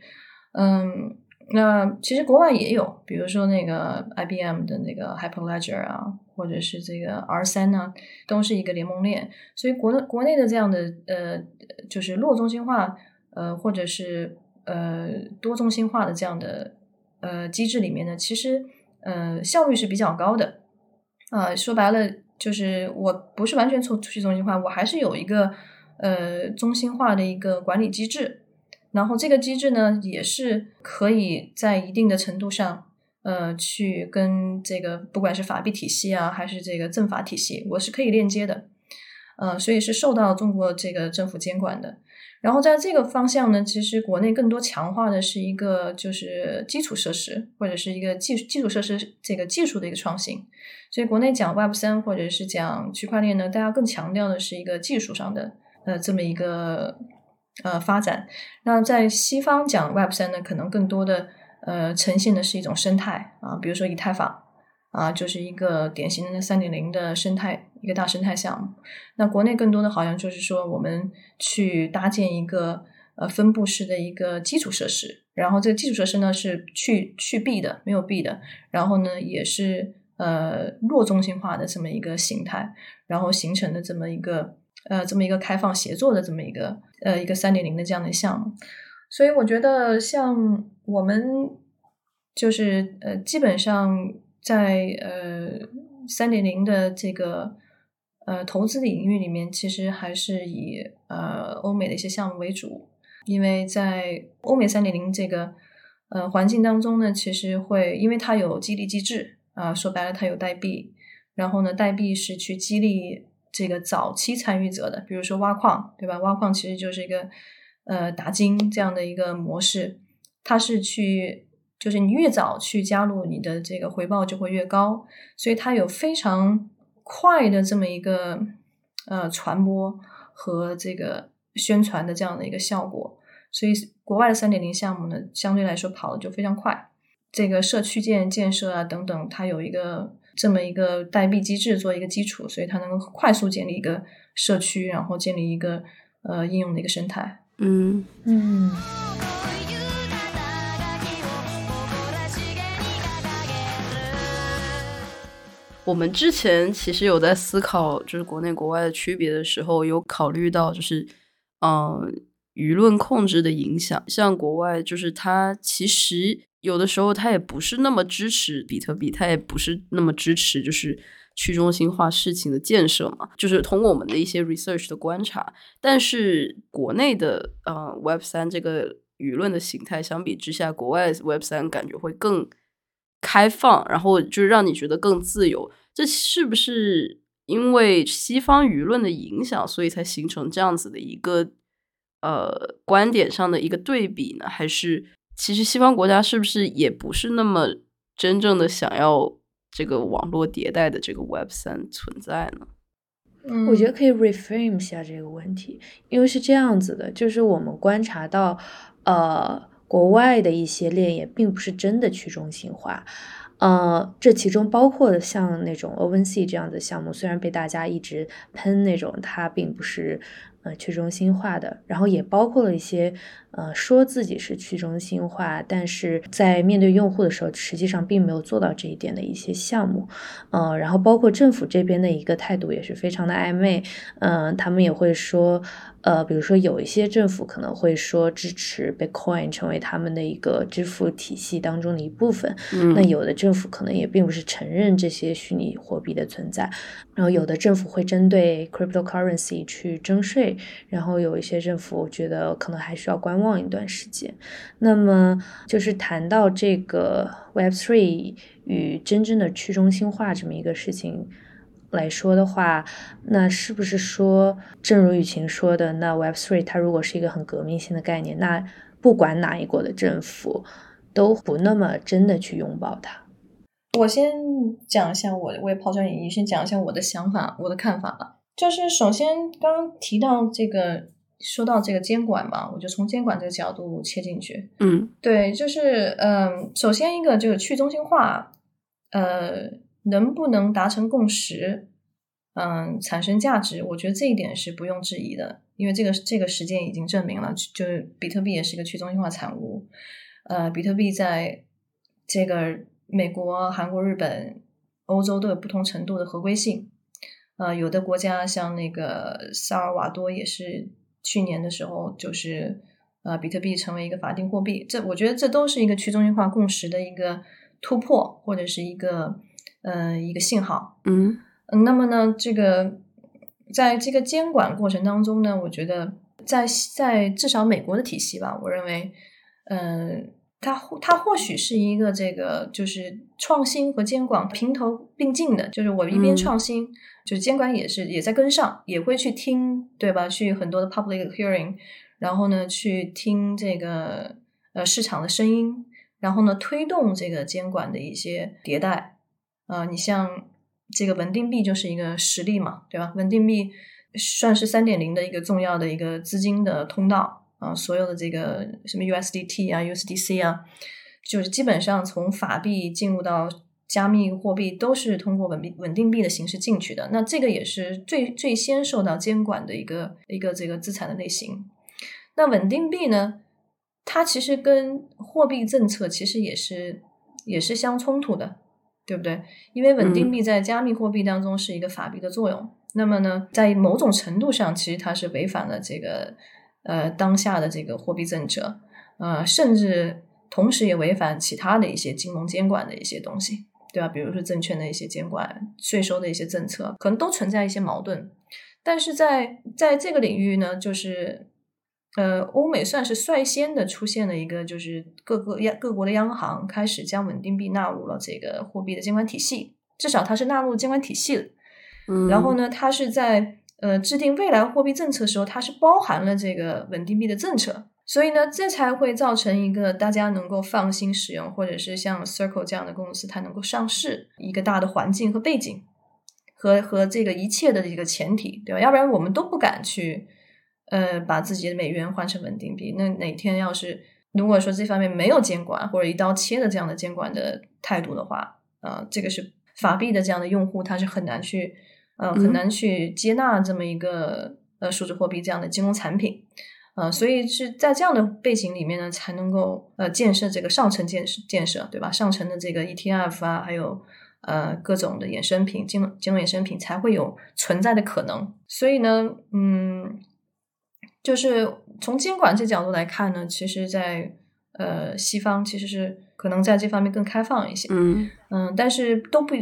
嗯，那其实国外也有，比如说那个 IBM 的那个 Hyperledger 啊，或者是这个 R 三呢，都是一个联盟链。所以国内国内的这样的呃，就是弱中心化呃，或者是呃多中心化的这样的呃机制里面呢，其实呃效率是比较高的。啊，说白了就是我不是完全从去中心化，我还是有一个呃中心化的一个管理机制。然后这个机制呢，也是可以在一定的程度上，呃，去跟这个不管是法币体系啊，还是这个政法体系，我是可以链接的，呃，所以是受到中国这个政府监管的。然后在这个方向呢，其实国内更多强化的是一个就是基础设施或者是一个技基础设施这个技术的一个创新。所以国内讲 Web 三或者是讲区块链呢，大家更强调的是一个技术上的呃这么一个。呃，发展。那在西方讲 Web 三呢，可能更多的呃呈现的是一种生态啊，比如说以太坊啊，就是一个典型的三点零的生态，一个大生态项目。那国内更多的好像就是说，我们去搭建一个呃分布式的一个基础设施，然后这个基础设施呢是去去币的，没有币的，然后呢也是呃弱中心化的这么一个形态，然后形成的这么一个。呃，这么一个开放协作的这么一个呃一个三点零的这样的项目，所以我觉得像我们就是呃基本上在呃三点零的这个呃投资领域里面，其实还是以呃欧美的一些项目为主，因为在欧美三点零这个呃环境当中呢，其实会因为它有激励机制啊，说白了它有代币，然后呢代币是去激励。这个早期参与者的，比如说挖矿，对吧？挖矿其实就是一个呃打金这样的一个模式，它是去就是你越早去加入，你的这个回报就会越高，所以它有非常快的这么一个呃传播和这个宣传的这样的一个效果，所以国外的三点零项目呢，相对来说跑的就非常快，这个社区建建设啊等等，它有一个。这么一个代币机制做一个基础，所以它能够快速建立一个社区，然后建立一个呃应用的一个生态。嗯嗯。我们之前其实有在思考，就是国内国外的区别的时候，有考虑到就是嗯舆论控制的影响。像国外，就是它其实。有的时候他也不是那么支持比特币，他也不是那么支持就是去中心化事情的建设嘛。就是通过我们的一些 research 的观察，但是国内的呃 Web 三这个舆论的形态相比之下，国外 Web 三感觉会更开放，然后就让你觉得更自由。这是不是因为西方舆论的影响，所以才形成这样子的一个呃观点上的一个对比呢？还是？其实西方国家是不是也不是那么真正的想要这个网络迭代的这个 Web 三存在呢？我觉得可以 reframe 一下这个问题，因为是这样子的，就是我们观察到，呃，国外的一些链也并不是真的去中心化，呃，这其中包括的像那种 OpenSea 这样的项目，虽然被大家一直喷那种，它并不是呃去中心化的，然后也包括了一些。呃，说自己是去中心化，但是在面对用户的时候，实际上并没有做到这一点的一些项目，呃，然后包括政府这边的一个态度也是非常的暧昧，嗯，他们也会说，呃，比如说有一些政府可能会说支持 Bitcoin 成为他们的一个支付体系当中的一部分，那有的政府可能也并不是承认这些虚拟货币的存在，然后有的政府会针对 cryptocurrency 去征税，然后有一些政府我觉得可能还需要观望。望一段时间，那么就是谈到这个 Web Three 与真正的去中心化这么一个事情来说的话，那是不是说，正如雨晴说的，那 Web Three 它如果是一个很革命性的概念，那不管哪一国的政府都不那么真的去拥抱它？我先讲一下我，我也抛砖引玉，先讲一下我的想法，我的看法吧。就是首先刚刚提到这个。说到这个监管嘛，我就从监管这个角度切进去。嗯，对，就是嗯，首先一个就是去中心化，呃，能不能达成共识，嗯，产生价值，我觉得这一点是不用质疑的，因为这个这个实践已经证明了，就是比特币也是一个去中心化产物。呃，比特币在这个美国、韩国、日本、欧洲都有不同程度的合规性。呃，有的国家像那个萨尔瓦多也是去年的时候，就是呃，比特币成为一个法定货币。这我觉得这都是一个去中心化共识的一个突破，或者是一个呃一个信号。嗯嗯，那么呢，这个在这个监管过程当中呢，我觉得在在至少美国的体系吧，我认为，嗯、它或它或许是一个这个就是创新和监管平头并进的，就是我一边嗯创新，就监管也是也在跟上，也会去听，对吧？去很多的 public hearing，然后呢，去听这个呃市场的声音，然后呢，推动这个监管的一些迭代。啊、你像这个稳定币就是一个实例嘛，对吧？稳定币算是三点零的一个重要的一个资金的通道啊、所有的这个什么 USDT 啊、USDC 啊，就是基本上从法币进入到加密货币都是通过稳币稳定币的形式进去的。那这个也是最最先受到监管的一个一个这个资产的类型。那稳定币呢，它其实跟货币政策其实也是也是相冲突的，对不对？因为稳定币在加密货币当中是一个法币的作用，那么呢，在某种程度上，其实它是违反了这个呃当下的这个货币政策，呃，甚至同时也违反其他的一些金融监管的一些东西，对吧？比如说证券的一些监管、税收的一些政策，可能都存在一些矛盾。但是在在这个领域呢，就是呃，欧美算是率先的出现了一个，就是各个央各国的央行开始将稳定币纳入了这个货币的监管体系，至少它是纳入监管体系的。嗯，然后呢，它是在呃制定未来货币政策的时候，它是包含了这个稳定币的政策，所以呢，这才会造成一个大家能够放心使用，或者是像 Circle 这样的公司它能够上市一个大的环境和背景，和和这个一切的一个前提，对吧？要不然我们都不敢去呃把自己的美元换成稳定币。那哪天要是如果说这方面没有监管或者一刀切的这样的监管的态度的话，啊、这个是法币的这样的用户他是很难去。呃，很嗯难去接纳这么一个呃数字货币这样的金融产品，呃，所以是在这样的背景里面呢，才能够呃建设这个上层建设建设，对吧？上层的这个 ETF 啊，还有呃各种的衍生品、金融金融衍生品才会有存在的可能。所以呢，嗯，就是从监管这角度来看呢，其实在呃西方其实是可能在这方面更开放一些，嗯嗯，但是都不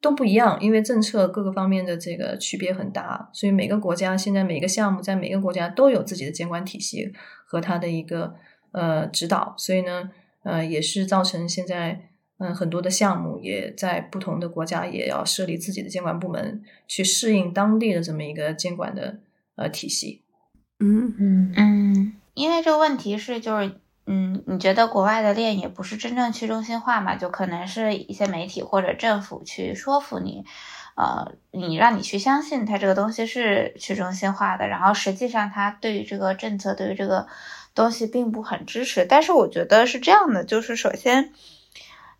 都不一样，因为政策各个方面的这个区别很大，所以每个国家现在每个项目在每个国家都有自己的监管体系和它的一个呃指导，所以呢，呃，也是造成现在嗯、很多的项目也在不同的国家也要设立自己的监管部门，去适应当地的这么一个监管的呃体系。嗯嗯嗯，因为这个问题是就是。嗯，你觉得国外的链也不是真正去中心化嘛？就可能是一些媒体或者政府去说服你，呃，你让你去相信它这个东西是去中心化的，然后实际上它对于这个政策，对于这个东西并不很支持。但是我觉得是这样的，就是首先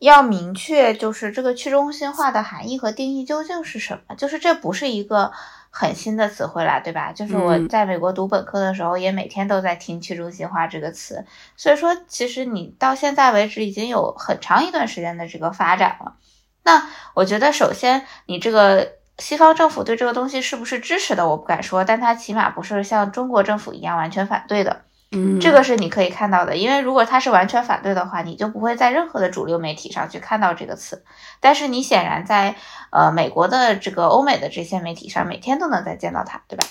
要明确，就是这个去中心化的含义和定义究竟是什么，就是这不是一个。很新的词汇了，对吧？就是我嗯在美国读本科的时候，也每天都在听“去中心化”这个词。所以说，其实你到现在为止已经有很长一段时间的这个发展了。那我觉得，首先你这个西方政府对这个东西是不是支持的，我不敢说，但它起码不是像中国政府一样完全反对的。嗯，这个是你可以看到的，因为如果他是完全反对的话，你就不会在任何的主流媒体上去看到这个词。但是你显然在呃美国的这个欧美的这些媒体上，每天都能再见到它，对吧？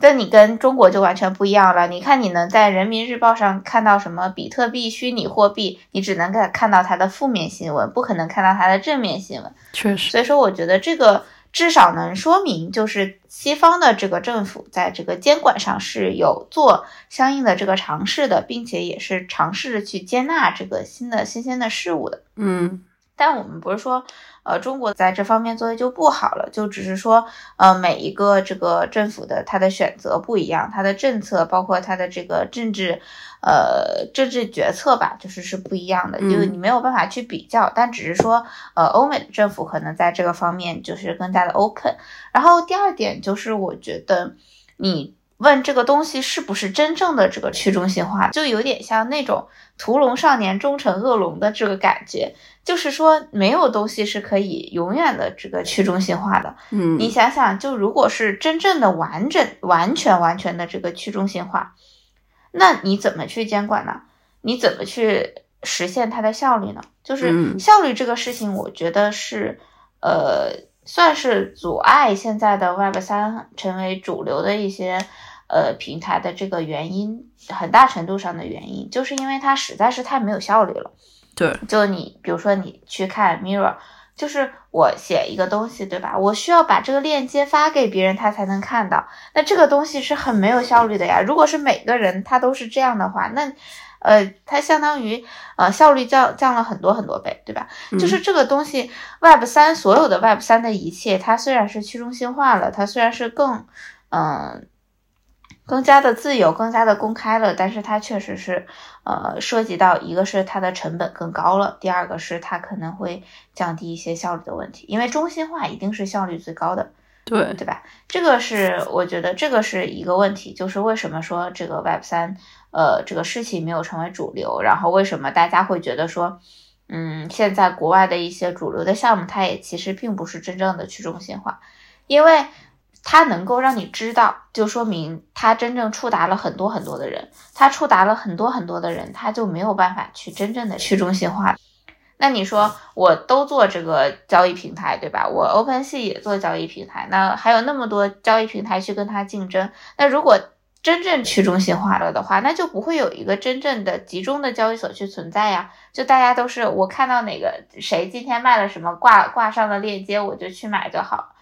但你跟中国就完全不一样了。你看，你能在人民日报上看到什么比特币虚拟货币，你只能看看到它的负面新闻，不可能看到它的正面新闻。确实，所以说，我觉得这个至少能说明，就是西方的这个政府在这个监管上是有做相应的这个尝试的，并且也是尝试着去接纳这个新的新鲜的事物的。嗯但我们不是说，呃，中国在这方面做的就不好了，就只是说，呃，每一个这个政府的它的选择不一样，它的政策包括它的这个政治，呃，政治决策吧，就是是不一样的，嗯就是你没有办法去比较，但只是说，呃，欧美的政府可能在这个方面就是更加的 open。然后第二点就是，我觉得你问这个东西是不是真正的这个去中心化，就有点像那种屠龙少年终成恶龙的这个感觉，就是说没有东西是可以永远的这个去中心化的。嗯，你想想，就如果是真正的完整、完全、完全的这个去中心化，那你怎么去监管呢？你怎么去实现它的效率呢？就是嗯效率这个事情，我觉得是呃，算是阻碍现在的 Web 三成为主流的一些呃平台的这个原因，很大程度上的原因，就是因为它实在是太没有效率了。对，就你比如说你去看 Mirror，就是我写一个东西，对吧？我需要把这个链接发给别人，他才能看到。那这个东西是很没有效率的呀。如果是每个人他都是这样的话，那呃，它相当于呃效率降降了很多很多倍，对吧？就是这个东西，Web 三所有的 Web 三的一切，它虽然是去中心化了，它虽然是更嗯、更加的自由、更加的公开了，但是它确实是呃涉及到一个是它的成本更高了，第二个是它可能会降低一些效率的问题，因为中心化一定是效率最高的。对，对吧？这个是我觉得这个是一个问题，就是为什么说这个 Web 三，呃，这个事情没有成为主流，然后为什么大家会觉得说，嗯，现在国外的一些主流的项目，它也其实并不是真正的去中心化，因为它能够让你知道，就说明它真正触达了很多很多的人，它触达了很多很多的人，它就没有办法去真正的去中心化。那你说我都做这个交易平台，对吧？我 OpenSea 也做交易平台，那还有那么多交易平台去跟它竞争。那如果真正去中心化了的话，那就不会有一个真正的集中的交易所去存在呀。就大家都是我看到哪个谁今天卖了什么，挂挂上了链接，我就去买就好。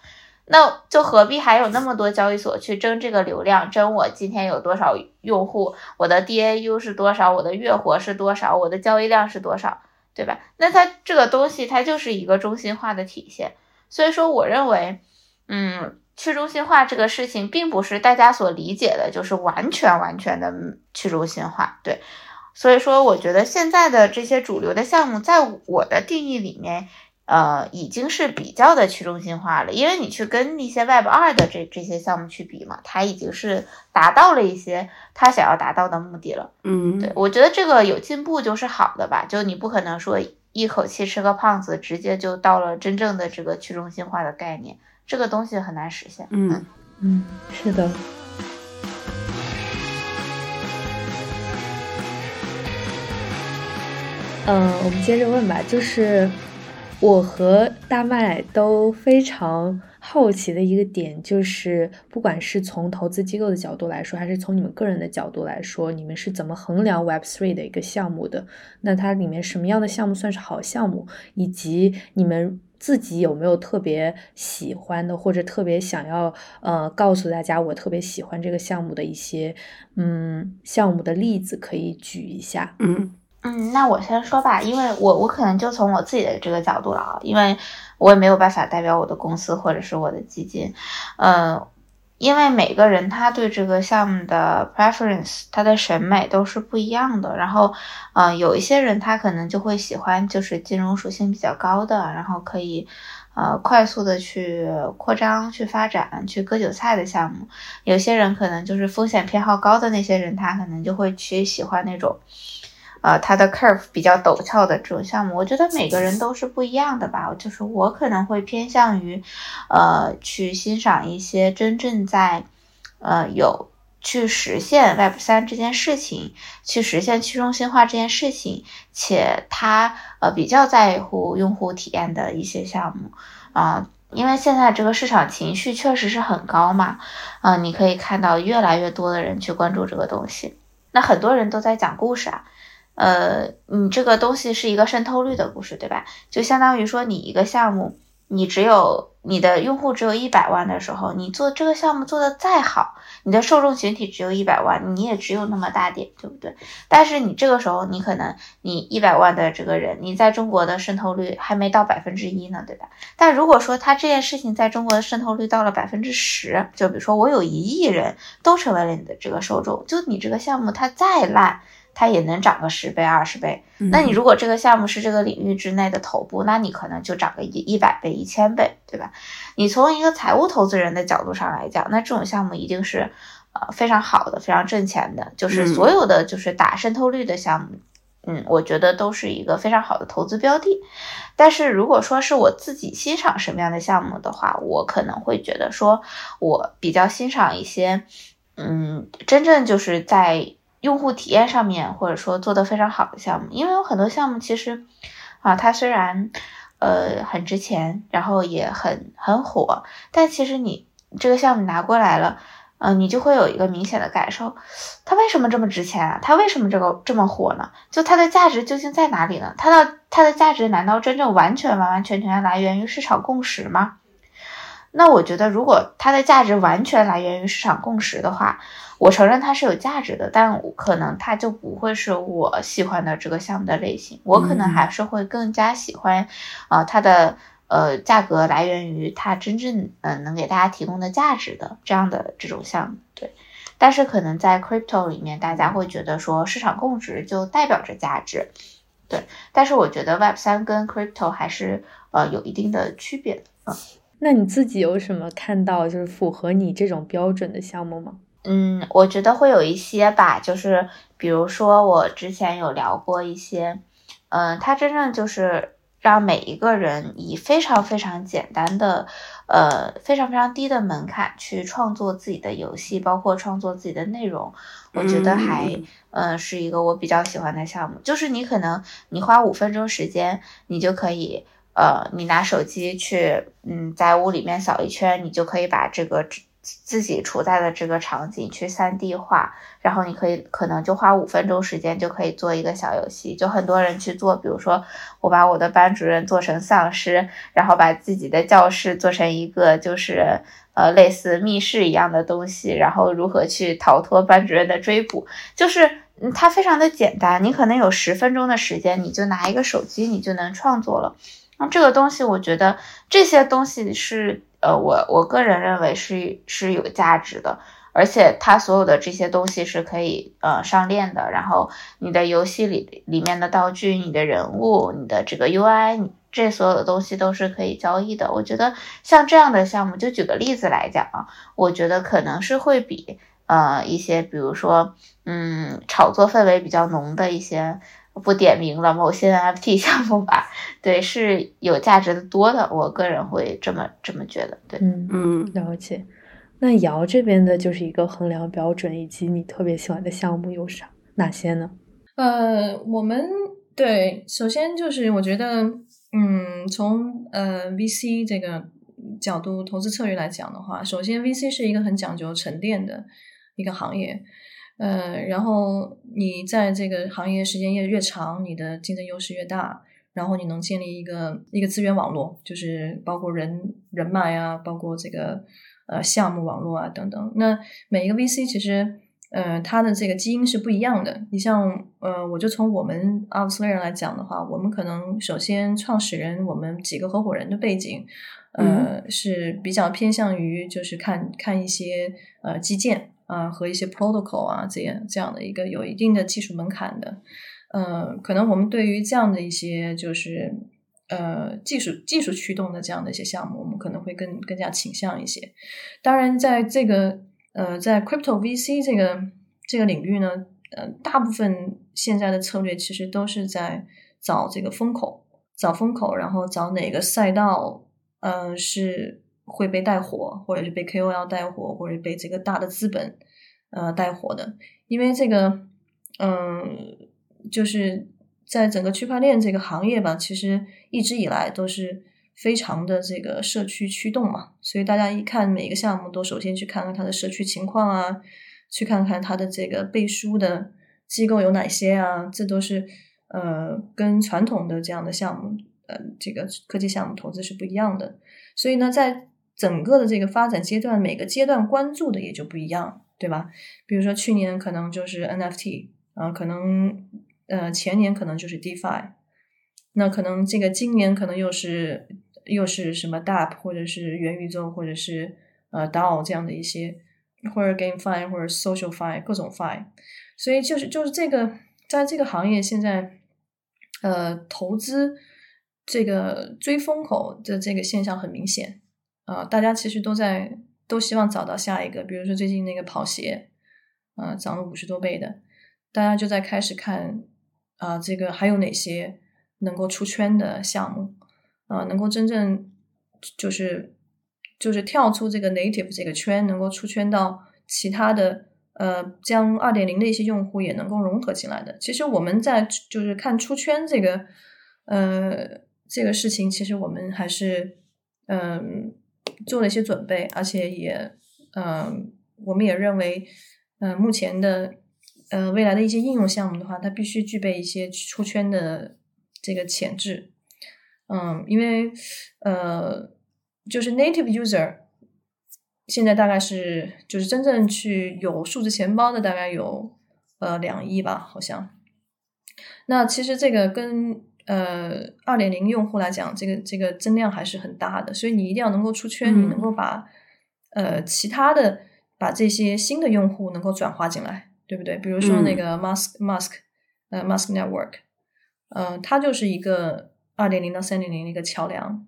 那就何必还有那么多交易所去争这个流量，争我今天有多少用户，我的 DAU 是多少，我的月活是多少，我的交易量是多少？对吧？那它这个东西，它就是一个中心化的体现。所以说，我认为，嗯，去中心化这个事情，并不是大家所理解的，就是完全完全的去中心化。对，所以说，我觉得现在的这些主流的项目，在我的定义里面，呃，已经是比较的去中心化了。因为你去跟一些 Web 二的这这些项目去比嘛，它已经是达到了一些它想要达到的目的了。嗯，对，我觉得这个有进步就是好的吧，就你不可能说一口气吃个胖子，直接就到了真正的这个去中心化的概念，这个东西很难实现。嗯嗯，是的。嗯，我们接着问吧，就是我和大麦都非常好奇的一个点，就是不管是从投资机构的角度来说，还是从你们个人的角度来说，你们是怎么衡量 Web Three 的一个项目的？那它里面什么样的项目算是好项目？以及你们自己有没有特别喜欢的，或者特别想要呃告诉大家我特别喜欢这个项目的一些嗯项目的例子可以举一下？嗯嗯，那我先说吧，因为我我可能就从我自己的这个角度了啊，因为我也没有办法代表我的公司或者是我的基金，呃，因为每个人他对这个项目的 preference，他的审美都是不一样的。然后，呃，有一些人他可能就会喜欢就是金融属性比较高的，然后可以呃快速的去扩张、去发展、去割韭菜的项目。有些人可能就是风险偏好高的那些人，他可能就会去喜欢那种。呃，它的 curve 比较陡峭的这种项目，我觉得每个人都是不一样的吧。就是我可能会偏向于，呃，去欣赏一些真正在，呃，有去实现 Web 三这件事情，去实现去中心化这件事情，且它呃比较在乎用户体验的一些项目啊、因为现在这个市场情绪确实是很高嘛，啊、你可以看到越来越多的人去关注这个东西，那很多人都在讲故事啊。呃，你这个东西是一个渗透率的故事，对吧？就相当于说，你一个项目，你只有你的用户只有一百万的时候，你做这个项目做的再好，你的受众群体只有一百万，你也只有那么大点，对不对？但是你这个时候，你可能你一百万的这个人，你在中国的渗透率还没到百分之一呢，对吧？但如果说他这件事情在中国的渗透率到了百分之十，就比如说我有一亿人都成为了你的这个受众，就你这个项目它再烂。它也能涨个十倍、二十倍。那你如果这个项目是这个领域之内的头部，那你可能就涨个一一百倍、一千倍，对吧？你从一个财务投资人的角度上来讲，那这种项目一定是，呃非常好的、非常挣钱的，就是所有的就是打渗透率的项目，嗯，我觉得都是一个非常好的投资标的。但是如果说是我自己欣赏什么样的项目的话，我可能会觉得说，我比较欣赏一些，嗯，真正就是在用户体验上面或者说做的非常好的项目，因为有很多项目其实啊，它虽然呃很值钱，然后也很很火，但其实你这个项目拿过来了。嗯，你就会有一个明显的感受，它为什么这么值钱啊？它为什么这个这么火呢？就它的价值究竟在哪里呢？它的它的价值难道真正完全完完全全来源于市场共识吗？那我觉得，如果它的价值完全来源于市场共识的话，我承认它是有价值的，但可能它就不会是我喜欢的这个项目的类型。我可能还是会更加喜欢，啊，它的。呃，价格来源于它真正嗯能给大家提供的价值的这样的这种项目，对。但是可能在 crypto 里面，大家会觉得说市场共识就代表着价值，对。但是我觉得 Web 三跟 crypto 还是呃有一定的区别的。嗯，那你自己有什么看到就是符合你这种标准的项目吗？嗯，我觉得会有一些吧，就是比如说我之前有聊过一些，嗯，它真正就是。让每一个人以非常非常简单的，呃，非常非常低的门槛去创作自己的游戏，包括创作自己的内容，我觉得还，呃，是一个我比较喜欢的项目。就是你可能你花五分钟时间，你就可以，呃，你拿手机去，嗯，在屋里面扫一圈，你就可以把这个。自己处在的这个场景去三 D 画，然后你可以可能就花五分钟时间就可以做一个小游戏。就很多人去做，比如说我把我的班主任做成丧尸，然后把自己的教室做成一个就是呃类似密室一样的东西，然后如何去逃脱班主任的追捕，就是它非常的简单。你可能有十分钟的时间，你就拿一个手机，你就能创作了。那这个东西，我觉得这些东西是。呃，我我个人认为是是有价值的，而且它所有的这些东西是可以呃上链的。然后你的游戏里里面的道具、你的人物、你的这个 UI，这所有的东西都是可以交易的。我觉得像这样的项目，就举个例子来讲啊，我觉得可能是会比呃一些比如说嗯炒作氛围比较浓的一些。不点名了，某些 NFT 项目吧，对，是有价值的多的，我个人会这么这么觉得，对，嗯嗯，了解。那瑶这边的就是一个衡量标准，以及你特别喜欢的项目有啥哪些呢？呃，我们对，首先就是我觉得，嗯，从呃 VC 这个角度投资策略来讲的话，首先 VC 是一个很讲究沉淀的一个行业。呃，然后你在这个行业时间越越长，你的竞争优势越大，然后你能建立一个一个资源网络，就是包括人人脉啊，包括这个呃项目网络啊等等。那每一个 VC 其实呃它的这个基因是不一样的。你像呃，我就从我们 o u t l a y e r 来讲的话，我们可能首先创始人我们几个合伙人的背景，呃是比较偏向于就是看看一些呃基建。啊，和一些 protocol 啊，这样这样的一个有一定的技术门槛的，呃，可能我们对于这样的一些就是呃技术技术驱动的这样的一些项目，我们可能会更更加倾向一些。当然，在这个呃在 crypto VC 这个这个领域呢，呃，大部分现在的策略其实都是在找这个风口，找风口，然后找哪个赛道，呃，是。会被带火，或者是被 KOL 带火，或者被这个大的资本呃带火的。因为这个，嗯，就是在整个区块链这个行业吧，其实一直以来都是非常的这个社区驱动嘛。所以大家一看每个项目，都首先去看看它的社区情况啊，去看看它的这个背书的机构有哪些啊。这都是呃跟传统的这样的项目，呃，这个科技项目投资是不一样的。所以呢，在整个的这个发展阶段，每个阶段关注的也就不一样，对吧？比如说去年可能就是 NFT 啊，可能呃前年可能就是 DeFi，那可能这个今年可能又是又是什么 DApp 或者是元宇宙或者是呃 DAO 这样的一些，或者 GameFi 或者 SocialFi 各种 Fi，所以就是就是这个在这个行业现在呃投资这个追风口的这个现象很明显。啊，大家其实都在都希望找到下一个，比如说最近那个跑鞋，呃，涨了五十多倍的，大家就在开始看啊，这个还有哪些能够出圈的项目啊，能够真正就是就是跳出这个 native 这个圈，能够出圈到其他的呃，将二点零的一些用户也能够融合进来的。其实我们在就是看出圈这个呃这个事情，其实我们还是嗯。做了一些准备，而且也，嗯，我们也认为，嗯，目前的，呃，未来的一些应用项目的话，它必须具备一些出圈的这个潜质，嗯，因为，呃，就是 native user 现在大概是就是真正去有数字钱包的大概有呃两亿吧，好像，那其实这个跟。呃，二点零用户来讲，这个这个增量还是很大的，所以你一定要能够出圈，你能够把呃其他的把这些新的用户能够转化进来，对不对？比如说那个 Mask Mask 呃 Mask Network，呃，它就是一个二点零到三点零的一个桥梁，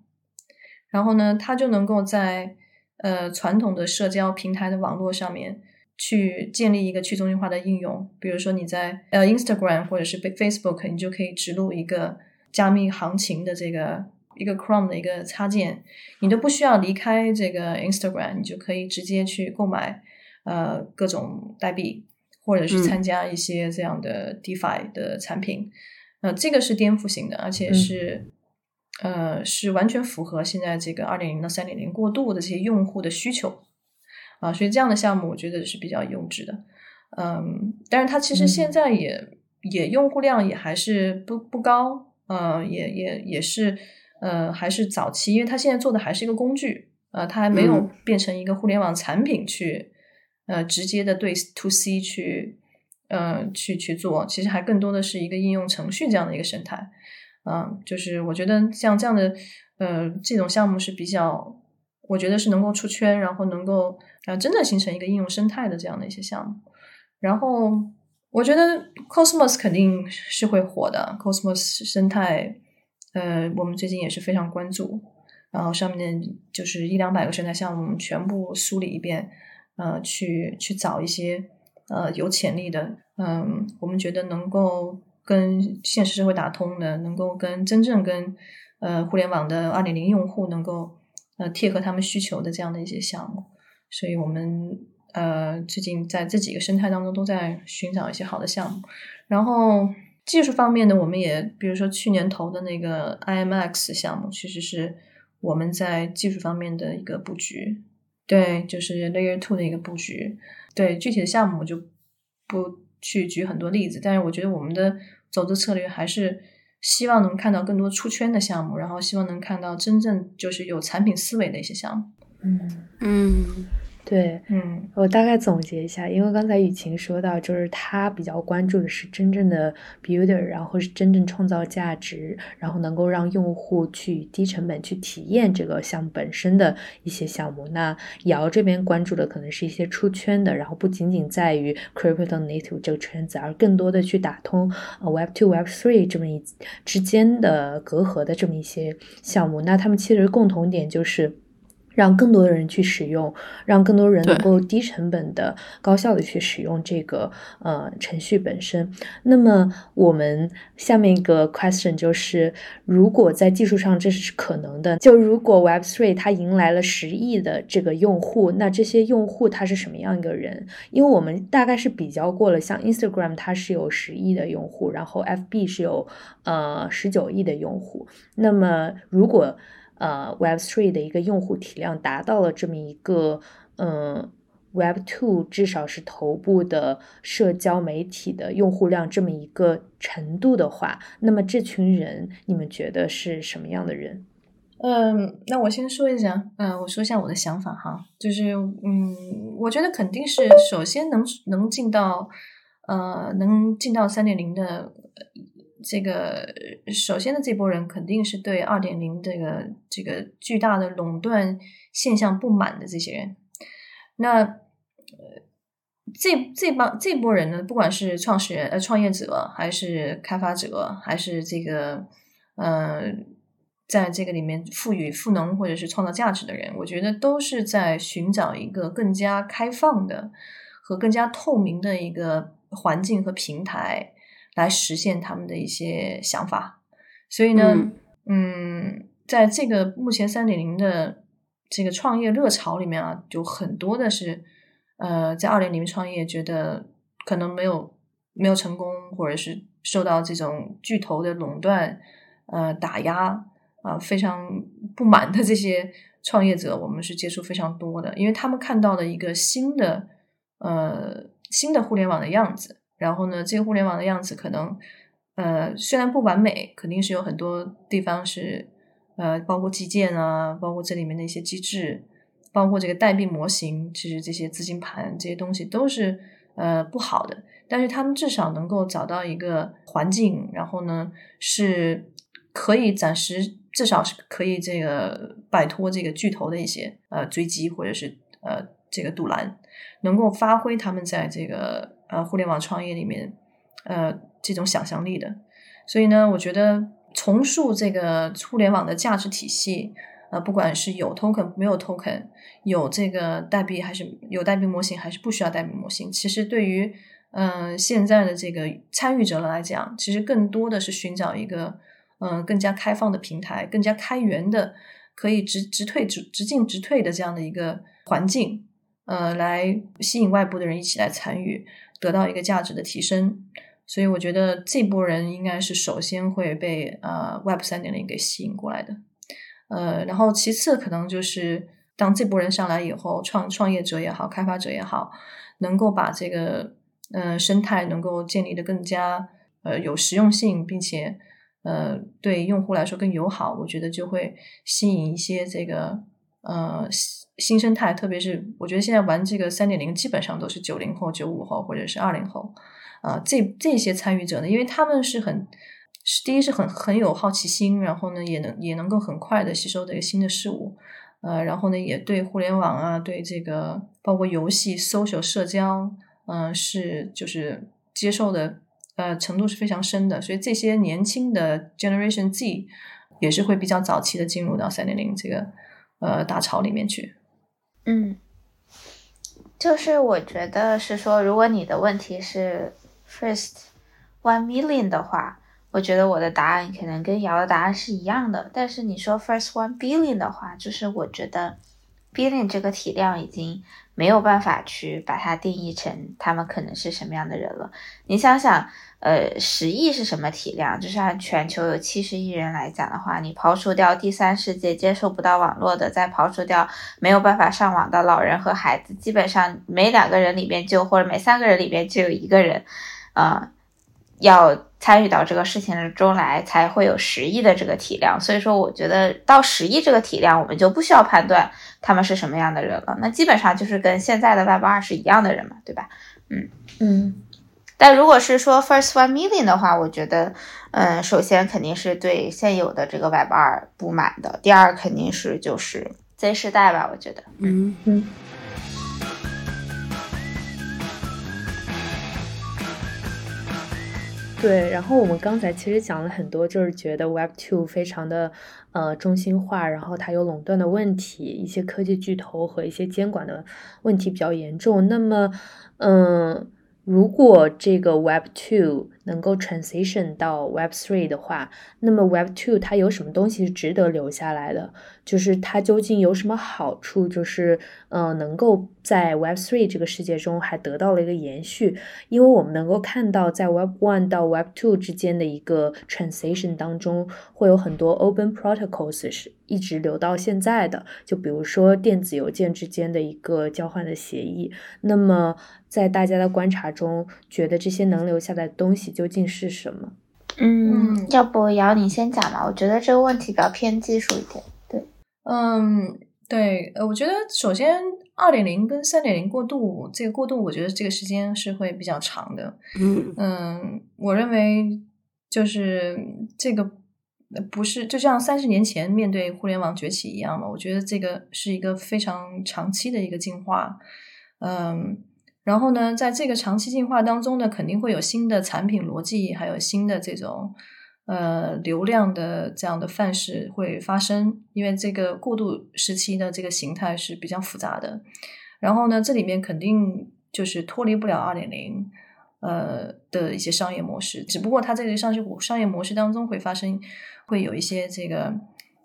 然后呢，它就能够在呃传统的社交平台的网络上面。去建立一个去中心化的应用，比如说你在呃 Instagram 或者是 Facebook，你就可以植入一个加密行情的这个一个 Chrome 的一个插件，你都不需要离开这个 Instagram，你就可以直接去购买呃各种代币，或者是参加一些这样的 DeFi 的产品，呃，这个是颠覆性的，而且是呃是完全符合现在这个二点零到三点零过渡的这些用户的需求。啊，所以这样的项目我觉得是比较优质的，嗯，但是它其实现在也也用户量也还是不不高，呃，也也也是呃还是早期，因为它现在做的还是一个工具，呃，它还没有变成一个互联网产品去呃直接的对 to C 去呃去去做，其实还更多的是一个应用程序这样的一个生态，嗯，就是我觉得像这样的呃这种项目是比较，我觉得是能够出圈，然后能够。啊，真的形成一个应用生态的这样的一些项目，然后我觉得 Cosmos 肯定是会火的。Cosmos 生态，呃，我们最近也是非常关注，然后上面就是一两百个生态项目，全部梳理一遍，呃，去去找一些呃有潜力的，嗯，我们觉得能够跟现实社会打通的，能够跟真正跟呃互联网的二点零用户能够呃贴合他们需求的这样的一些项目。所以我们呃最近在这几个生态当中都在寻找一些好的项目，然后技术方面呢，我们也比如说去年投的那个 IMX 项目，其实是我们在技术方面的一个布局，对，就是 Layer Two 的一个布局。对具体的项目我就不去举很多例子，但是我觉得我们的走的策略还是希望能看到更多出圈的项目，然后希望能看到真正就是有产品思维的一些项目。嗯嗯。对，嗯，我大概总结一下，因为刚才雨晴说到，就是他比较关注的是真正的 builder，然后是真正创造价值，然后能够让用户去低成本去体验这个项目本身的一些项目。那瑶这边关注的可能是一些出圈的，然后不仅仅在于 crypto native 这个圈子，而更多的去打通 web two web three 这么一之间的隔阂的这么一些项目。那他们其实共同点就是。让更多的人去使用，让更多人能够低成本的、高效的去使用这个呃程序本身。那么我们下面一个 question 就是：如果在技术上这是可能的，就如果 Web Three 它迎来了十亿的这个用户，那这些用户他是什么样一个人？因为我们大概是比较过了，像 Instagram 它是有十亿的用户，然后 FB 是有呃十九亿的用户。那么如果呃，Web Three 的一个用户体量达到了这么一个，嗯，Web Two 至少是头部的社交媒体的用户量这么一个程度的话，那么这群人你们觉得是什么样的人？嗯，那我先说一下，嗯，我说一下我的想法哈，就是，嗯，我觉得肯定是首先能能进到，呃，能进到三点零的。这个首先的这波人肯定是对二点零这个这个巨大的垄断现象不满的这些人。那呃，这这帮这波人呢，不管是创始人、呃创业者，还是开发者，还是这个呃在这个里面赋予赋能或者是创造价值的人，我觉得都是在寻找一个更加开放的和更加透明的一个环境和平台，来实现他们的一些想法。所以呢，嗯，在这个目前三点零的这个创业热潮里面啊，就很多的是呃，在二点零创业觉得可能没有没有成功，或者是受到这种巨头的垄断呃打压。啊，非常不满的这些创业者，我们是接触非常多的，因为他们看到了一个新的呃新的互联网的样子。然后呢，这个互联网的样子可能呃虽然不完美，肯定是有很多地方是呃包括基建啊，包括这里面的一些机制，包括这个代币模型，其实这些资金盘这些东西都是呃不好的。但是他们至少能够找到一个环境，然后呢是可以暂时。至少是可以这个摆脱这个巨头的一些呃追击或者是呃这个阻拦，能够发挥他们在这个呃互联网创业里面呃这种想象力的。所以呢，我觉得重塑这个互联网的价值体系，呃，不管是有 token 没有 token，有这个代币还是有代币模型还是不需要代币模型，其实对于嗯现在的这个参与者来讲，其实更多的是寻找一个。嗯，更加开放的平台，更加开源的，可以直直退直直进直退的这样的一个环境，呃，来吸引外部的人一起来参与，得到一个价值的提升。所以我觉得这波人应该是首先会被呃 Web 三点零给吸引过来的，呃，然后其次可能就是当这波人上来以后，创创业者也好，开发者也好，能够把这个呃生态能够建立的更加呃有实用性，并且。呃，对用户来说更友好，我觉得就会吸引一些这个呃新生态，特别是我觉得现在玩这个三点零，基本上都是九零后、九五后或者是二零后啊，这这些参与者呢，因为他们是很是第一是很很有好奇心，然后呢也能也能够很快的吸收这个新的事物，呃，然后呢也对互联网啊，对这个包括游戏、social 社交，嗯，是就是接受的。呃，程度是非常深的，所以这些年轻的 Generation Z 也是会比较早期的进入到三点零这个呃大潮里面去。嗯，就是我觉得是说，如果你的问题是 First One Million 的话，我觉得我的答案可能跟瑶的答案是一样的。但是你说 First One Billion 的话，就是我觉得 Billion 这个体量已经。没有办法去把它定义成他们可能是什么样的人了。你想想，呃，十亿是什么体量？就是按全球有七十亿人来讲的话，你刨除掉第三世界接受不到网络的，再刨除掉没有办法上网的老人和孩子，基本上每两个人里边就或者每三个人里边就有一个人，啊，要参与到这个事情中来，才会有十亿的这个体量。所以说，我觉得到十亿这个体量，我们就不需要判断。他们是什么样的人了？那基本上就是跟现在的 Web 二是一样的人嘛，对吧？嗯嗯。但如果是说 First One Million 的话，我觉得，嗯，首先肯定是对现有的这个 Web 二不满的。第二，肯定是就是 Z 世代吧，我觉得。嗯嗯。对，然后我们刚才其实讲了很多，就是觉得 Web Two 非常的呃中心化，然后它有垄断的问题，一些科技巨头和一些监管的问题比较严重。那么，嗯。如果这个 Web Two 能够 transition 到 Web Three 的话，那么 Web Two 它有什么东西是值得留下来的？就是它究竟有什么好处？就是嗯，能够在 Web Three 这个世界中还得到了一个延续。因为我们能够看到，在 Web One 到 Web Two 之间的一个 transition 当中，会有很多 open protocols 是一直留到现在的。就比如说电子邮件之间的一个交换的协议。那么在大家的观察中，觉得这些能留下来的东西究竟是什么？嗯，要不瑶你先讲吧。我觉得这个问题比较偏技术一点。对，嗯，对，呃，我觉得首先二点零跟三点零过渡，这个过渡，我觉得这个时间是会比较长的。嗯嗯，我认为就是这个不是就像三十年前面对互联网崛起一样嘛？我觉得这个是一个非常长期的一个进化。嗯。然后呢，在这个长期进化当中呢，肯定会有新的产品逻辑，还有新的这种呃流量的这样的范式会发生，因为这个过渡时期的这个形态是比较复杂的。然后呢，这里面肯定就是脱离不了二点零呃的一些商业模式，只不过它这个商业商业模式当中会发生会有一些这个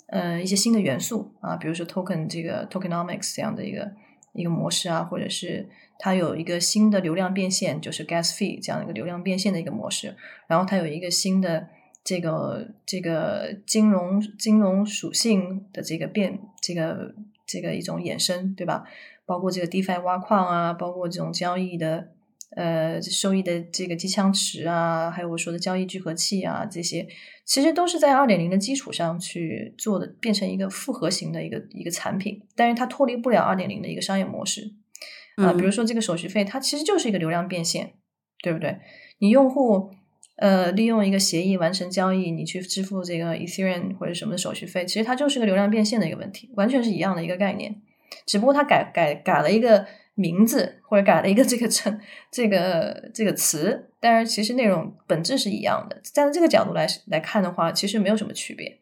呃一些新的元素啊，比如说 token 这个 tokenomics 这样的一个一个模式啊，或者是它有一个新的流量变现，就是 gas fee 这样的一个流量变现的一个模式，然后它有一个新的。这个这个金融金融属性的这个变这个这个一种衍生，对吧？包括这个 DeFi 挖矿啊，包括这种交易的呃收益的这个机枪池啊，还有我说的交易聚合器啊，这些其实都是在二点零的基础上去做的，变成一个复合型的一个一个产品，但是它脱离不了二点零的一个商业模式啊。比如说这个手续费，它其实就是一个流量变现，对不对？你用户。呃，利用一个协议完成交易，你去支付这个 Ethereum 或者什么的手续费，其实它就是个流量变现的一个问题，完全是一样的一个概念，只不过它改改改了一个名字或者改了一个这个称 这个这个词，但是其实内容本质是一样的。站在这个角度来来看的话，其实没有什么区别。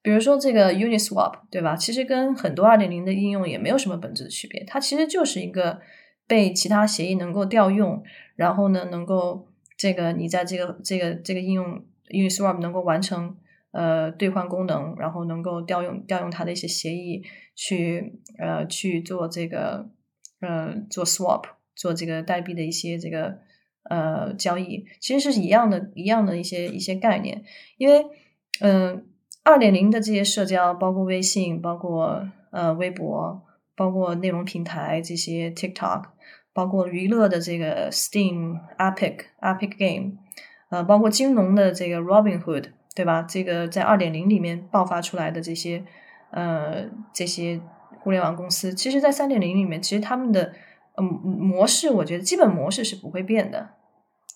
比如说这个 Uniswap，对吧？其实跟很多二点零的应用也没有什么本质的区别，它其实就是一个被其他协议能够调用，然后呢能够。这个你在这个这个这个应用，Uniswap 能够完成呃兑换功能，然后能够调用调用它的一些协议去呃去做这个呃做 swap 做这个代币的一些这个呃交易，其实是一样的一样的一些一些概念，因为嗯二点零的这些社交，包括微信，包括呃微博，包括内容平台这些 TikTok。包括娱乐的这个 Steam、Epic、Epic Game，呃，包括金融的这个 Robinhood，对吧？这个在二点零里面爆发出来的这些呃这些互联网公司，其实，在三点零里面，其实他们的嗯模式，我觉得基本模式是不会变的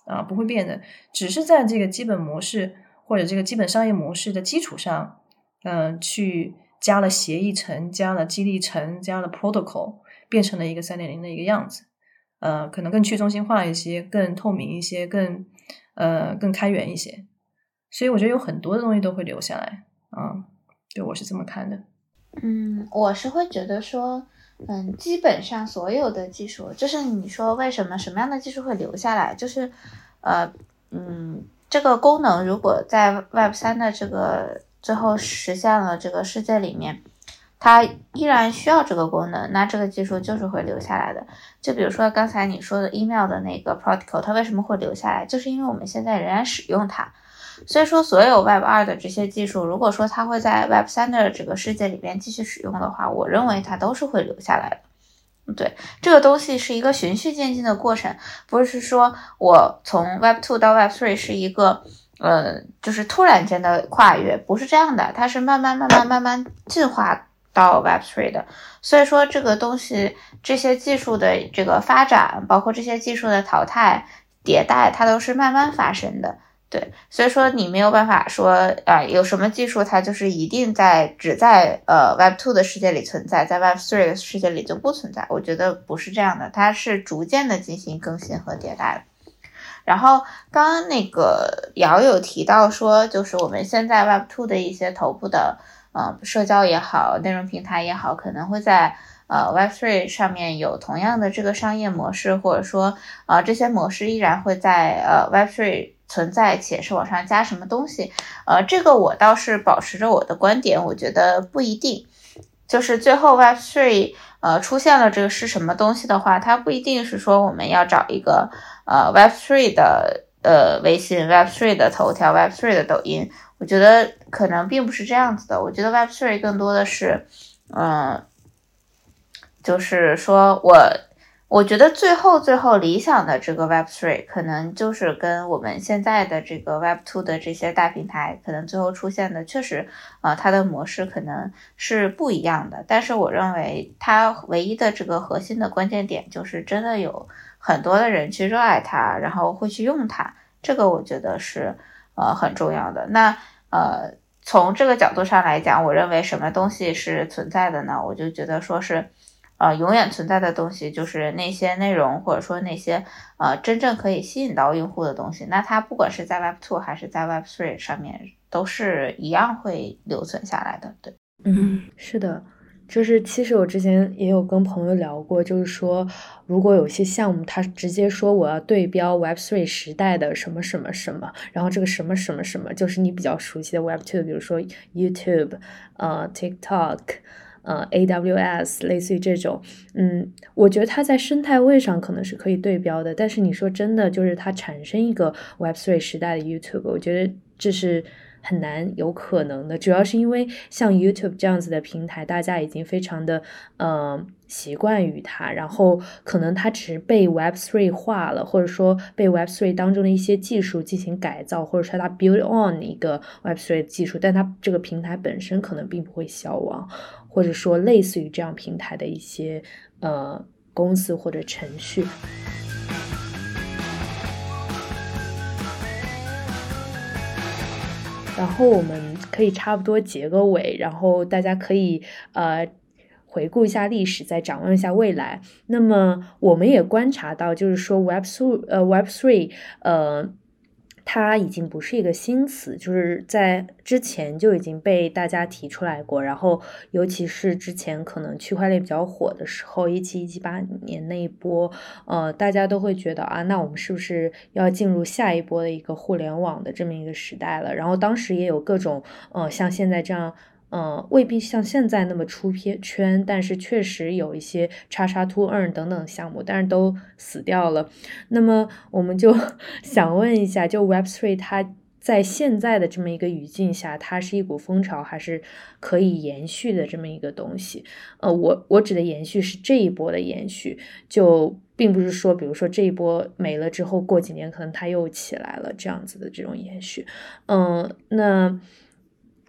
啊，不会变的，只是在这个基本模式或者这个基本商业模式的基础上，嗯，去加了协议层、加了激励层、加了 Protocol，变成了一个三点零的一个样子。呃，可能更去中心化一些，更透明一些，更呃更开源一些，所以我觉得有很多的东西都会留下来啊。对我是这么看的。嗯，我是会觉得说，嗯，基本上所有的技术，就是你说为什么什么样的技术会留下来，就是呃嗯，这个功能如果在 Web 三的这个最后实现了这个世界里面。它依然需要这个功能，那这个技术就是会留下来的。就比如说刚才你说的 email 的那个 protocol，它为什么会留下来？就是因为我们现在仍然使用它。所以说，所有 Web 二的这些技术，如果说它会在 Web 三的这个世界里边继续使用的话，我认为它都是会留下来的。对，这个东西是一个循序渐进的过程，不是说我从 Web two 到 Web three 是一个呃，就是突然间的跨越，不是这样的，它是慢慢慢慢慢慢进化。到 Web Three 的，所以说这个东西，这些技术的这个发展，包括这些技术的淘汰、迭代，它都是慢慢发生的。对，所以说你没有办法说啊，有什么技术它就是一定在只在呃 Web Two 的世界里存在，在 Web Three 的世界里就不存在。我觉得不是这样的，它是逐渐的进行更新和迭代的。然后刚刚那个瑶有提到说，就是我们现在 Web Two 的一些头部的。呃，社交也好，内容平台也好，可能会在呃 Web3 上面有同样的这个商业模式，或者说，呃，这些模式依然会在呃 Web3 存在，且是往上加什么东西。呃，这个我倒是保持着我的观点，我觉得不一定。就是最后 Web Three 呃出现了这个是什么东西的话，它不一定是说我们要找一个呃 Web Three 的呃微信 Web Three 的头条 Web Three 的抖音。我觉得可能并不是这样子的。我觉得 Web Three 更多的是，嗯，就是说我，我觉得最后最后理想的这个 Web Three 可能就是跟我们现在的这个 Web Two 的这些大平台，可能最后出现的确实，啊，它的模式可能是不一样的。但是我认为它唯一的这个核心的关键点就是真的有很多的人去热爱它，然后会去用它。这个我觉得是呃很重要的。那呃，从这个角度上来讲，我认为什么东西是存在的呢？我就觉得说是，呃永远存在的东西，就是那些内容或者说那些呃真正可以吸引到用户的东西，那它不管是在 Web Two 还是在 Web Three 上面，都是一样会留存下来的。对，嗯，是的。就是其实我之前也有跟朋友聊过，就是说如果有些项目，他直接说我要对标 Web Three 时代的什么什么什么，然后这个什么什么什么就是你比较熟悉的 Web Two，比如说 YouTube、呃 TikTok、呃 AWS，类似于这种，嗯，我觉得它在生态位上可能是可以对标的，但是你说真的，就是它产生一个 Web Three 时代的 YouTube，我觉得这是。很难有可能的，主要是因为像 YouTube 这样子的平台，大家已经非常的呃习惯于它，然后可能它只是被 Web Three 化了，或者说被 Web Three 当中的一些技术进行改造，或者说它 build on 一个 Web Three 技术，但它这个平台本身可能并不会消亡，或者说类似于这样平台的一些呃公司或者程序。然后我们可以差不多结个尾，然后大家可以呃回顾一下历史，再展望一下未来。那么我们也观察到，就是说 Web 素呃 Web Three 呃。它已经不是一个新词，就是在之前就已经被大家提出来过。然后，尤其是之前可能区块链比较火的时候，一七一七八年那一波，呃，大家都会觉得啊，那我们是不是要进入下一波的一个互联网的这么一个时代了？然后当时也有各种，呃，像现在这样。嗯，未必像现在那么出片圈，但是确实有一些叉叉 to earn 等等项目，但是都死掉了。那么我们就 想问一下，就 Web Three 它在现在的这么一个语境下，它是一股风潮，还是可以延续的这么一个东西？呃，我我指的延续是这一波的延续，就并不是说，比如说这一波没了之后，过几年可能它又起来了这样子的这种延续。嗯，那。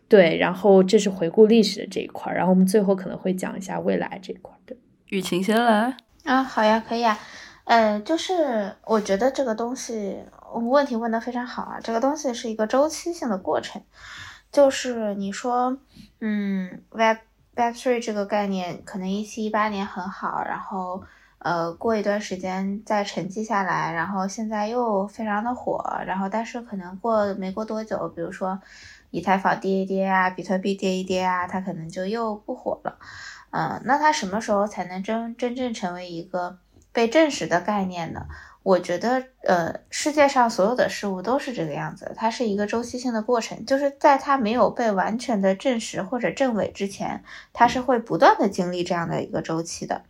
对，然后这是回顾历史的这一块儿，然后我们最后可能会讲一下未来这一块儿的。雨晴先来啊，好呀，可以啊，呃，就是我觉得这个东西问题问的非常好啊，这个东西是一个周期性的过程，就是你说，嗯，Web Web Three 这个概念可能一七一八年很好，然后呃过一段时间再沉寂下来，然后现在又非常的火，然后但是可能过没过多久，比如说。以太坊跌一跌啊，比特币跌一跌啊，它可能就又不火了。嗯，那它什么时候才能真真正成为一个被证实的概念呢？我觉得，呃，世界上所有的事物都是这个样子，它是一个周期性的过程，就是在它没有被完全的证实或者证伪之前，它是会不断的经历这样的一个周期的。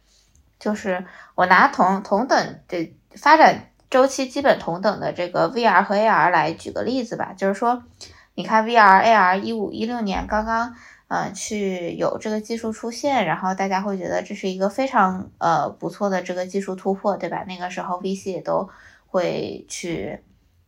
就是我拿同同等的发展周期基本同等的这个 VR 和 AR 来举个例子吧，就是说。你看，VR、AR 一五一六年刚刚，嗯，去有这个技术出现，然后大家会觉得这是一个非常呃不错的这个技术突破，对吧？那个时候 VC 也都会去，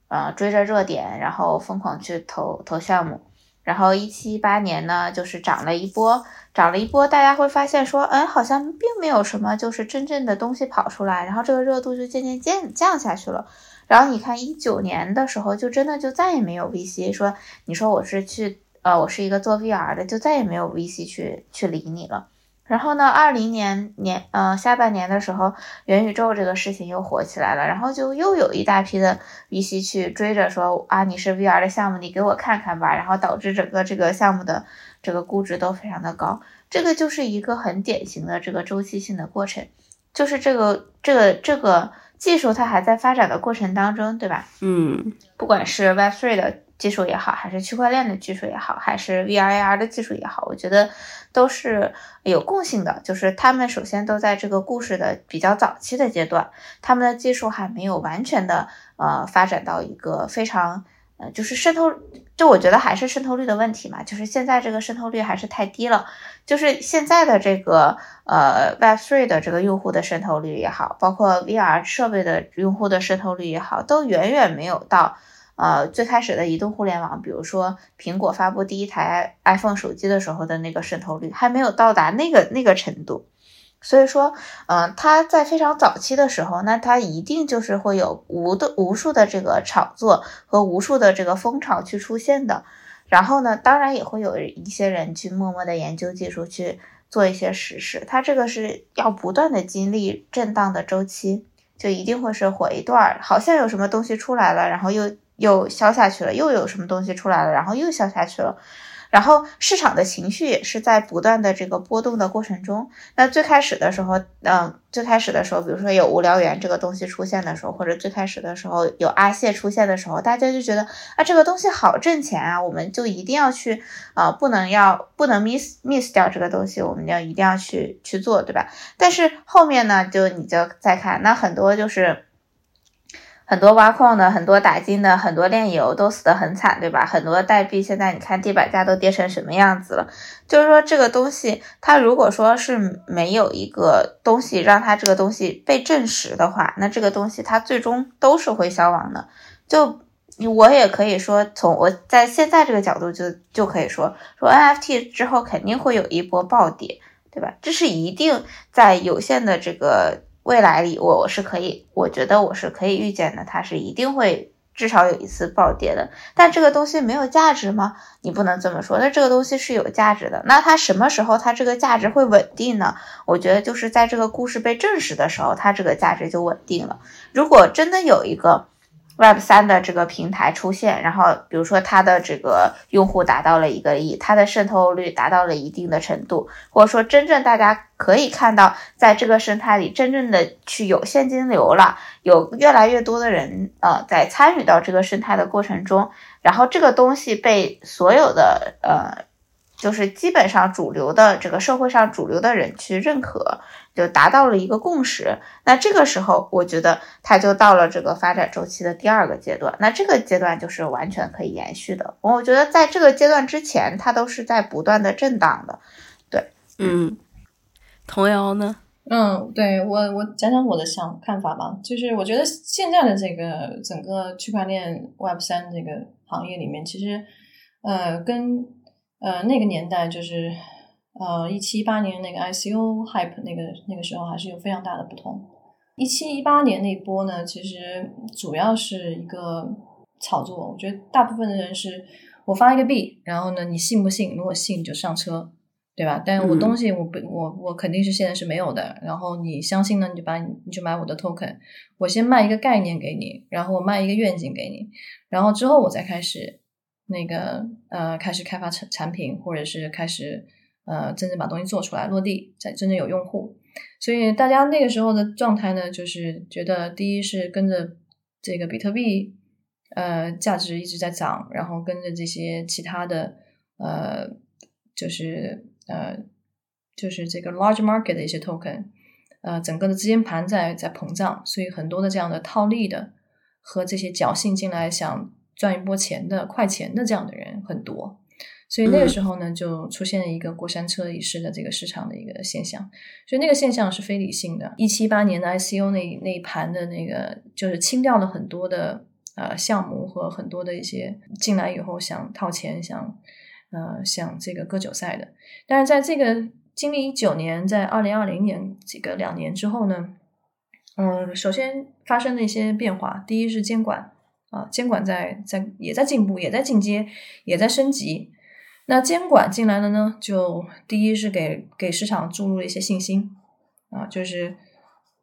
呃，追着热点，然后疯狂去投投项目。然后一七一八年呢，就是涨了一波，涨了一波，大家会发现说，哎，好像并没有什么就是真正的东西跑出来，然后这个热度就渐渐降降下去了。然后你看一九年的时候，就真的就再也没有 VC 说，你说我是去，呃，我是一个做 VR 的，就再也没有 VC 去去理你了。然后呢，二零年年，呃，下半年的时候，元宇宙这个事情又火起来了，然后就又有一大批的 VC 去追着说，啊，你是 VR 的项目，你给我看看吧。然后导致整个这个项目的这个估值都非常的高。这个就是一个很典型的这个周期性的过程，就是这个这个这个。技术它还在发展的过程当中，对吧？嗯，不管是 Web3 的技术也好，还是区块链的技术也好，还是 VRAR 的技术也好，我觉得都是有共性的，就是他们首先都在这个故事的比较早期的阶段，他们的技术还没有完全的呃发展到一个非常。呃，就是渗透，就我觉得还是渗透率的问题嘛，就是现在这个渗透率还是太低了。就是现在的这个呃 Web3 的这个用户的渗透率也好，包括 VR 设备的用户的渗透率也好，都远远没有到呃最开始的移动互联网，比如说苹果发布第一台 iPhone 手机的时候的那个渗透率，还没有到达那个那个程度。所以说，嗯，它在非常早期的时候，那它一定就是会有无的无数的这个炒作和无数的这个风潮去出现的。然后呢，当然也会有一些人去默默的研究技术，去做一些实事。他这个是要不断的经历震荡的周期，就一定会是火一段，好像有什么东西出来了，然后又又消下去了，又有什么东西出来了，然后又消下去了。然后市场的情绪也是在不断的这个波动的过程中。那最开始的时候，嗯，最开始的时候，比如说有无聊猿这个东西出现的时候，或者最开始的时候有阿谢出现的时候，大家就觉得啊，这个东西好挣钱啊，我们就一定要去啊，不能要不能 miss miss 掉这个东西，我们要一定要去去做，对吧？但是后面呢，就你就再看，那很多就是。很多挖矿的，很多打金的，很多炼油都死得很惨，对吧？很多代币现在你看地板价都跌成什么样子了？就是说这个东西，它如果说是没有一个东西让它这个东西被证实的话，那这个东西它最终都是会消亡的。就我也可以说，从我在现在这个角度就就可以说，说 NFT 之后肯定会有一波暴跌，对吧？这是一定在有限的这个。未来里，我我是可以，我觉得我是可以预见的，它是一定会至少有一次暴跌的。但这个东西没有价值吗？你不能这么说。那这个东西是有价值的。那它什么时候它这个价值会稳定呢？我觉得就是在这个故事被证实的时候，它这个价值就稳定了。如果真的有一个。Web 三的这个平台出现，然后比如说它的这个用户达到了一个亿，它的渗透率达到了一定的程度，或者说真正大家可以看到，在这个生态里真正的去有现金流了，有越来越多的人呃在参与到这个生态的过程中，然后这个东西被所有的呃。就是基本上主流的这个社会上主流的人去认可，就达到了一个共识。那这个时候，我觉得它就到了这个发展周期的第二个阶段。那这个阶段就是完全可以延续的。我觉得在这个阶段之前，它都是在不断的震荡的。对，嗯，童谣呢？嗯，对我我讲讲我的想看法吧。就是我觉得现在的这个整个区块链 Web 三这个行业里面，其实呃跟呃，那个年代就是，呃，一七一八年那个 ICO hype 那个那个时候还是有非常大的不同。一七一八年那一波呢，其实主要是一个炒作。我觉得大部分的人是，我发一个币，然后呢，你信不信？如果信就上车，对吧？但是我东西我不我我肯定是现在是没有的。然后你相信呢，你就把你你就买我的 token，我先卖一个概念给你，然后我卖一个愿景给你，然后之后我再开始。那个呃，开始开发产产品，或者是开始呃，真正把东西做出来落地，在真正有用户。所以大家那个时候的状态呢，就是觉得第一是跟着这个比特币呃价值一直在涨，然后跟着这些其他的呃，就是呃，就是这个 large market 的一些 token，呃，整个的资金盘在在膨胀，所以很多的这样的套利的和这些侥幸进来想。赚一波钱的快钱的这样的人很多，所以那个时候呢，就出现了一个过山车仪式的这个市场的一个现象。所以那个现象是非理性的。一七八年的 ICO 那那一盘的那个，就是清掉了很多的呃项目和很多的一些进来以后想套钱、想呃想这个割韭菜的。但是在这个经历一九年，在二零二零年这个两年之后呢，嗯，首先发生了一些变化。第一是监管。啊，监管在在也在进步，也在进阶，也在升级。那监管进来了呢，就第一是给给市场注入了一些信心啊，就是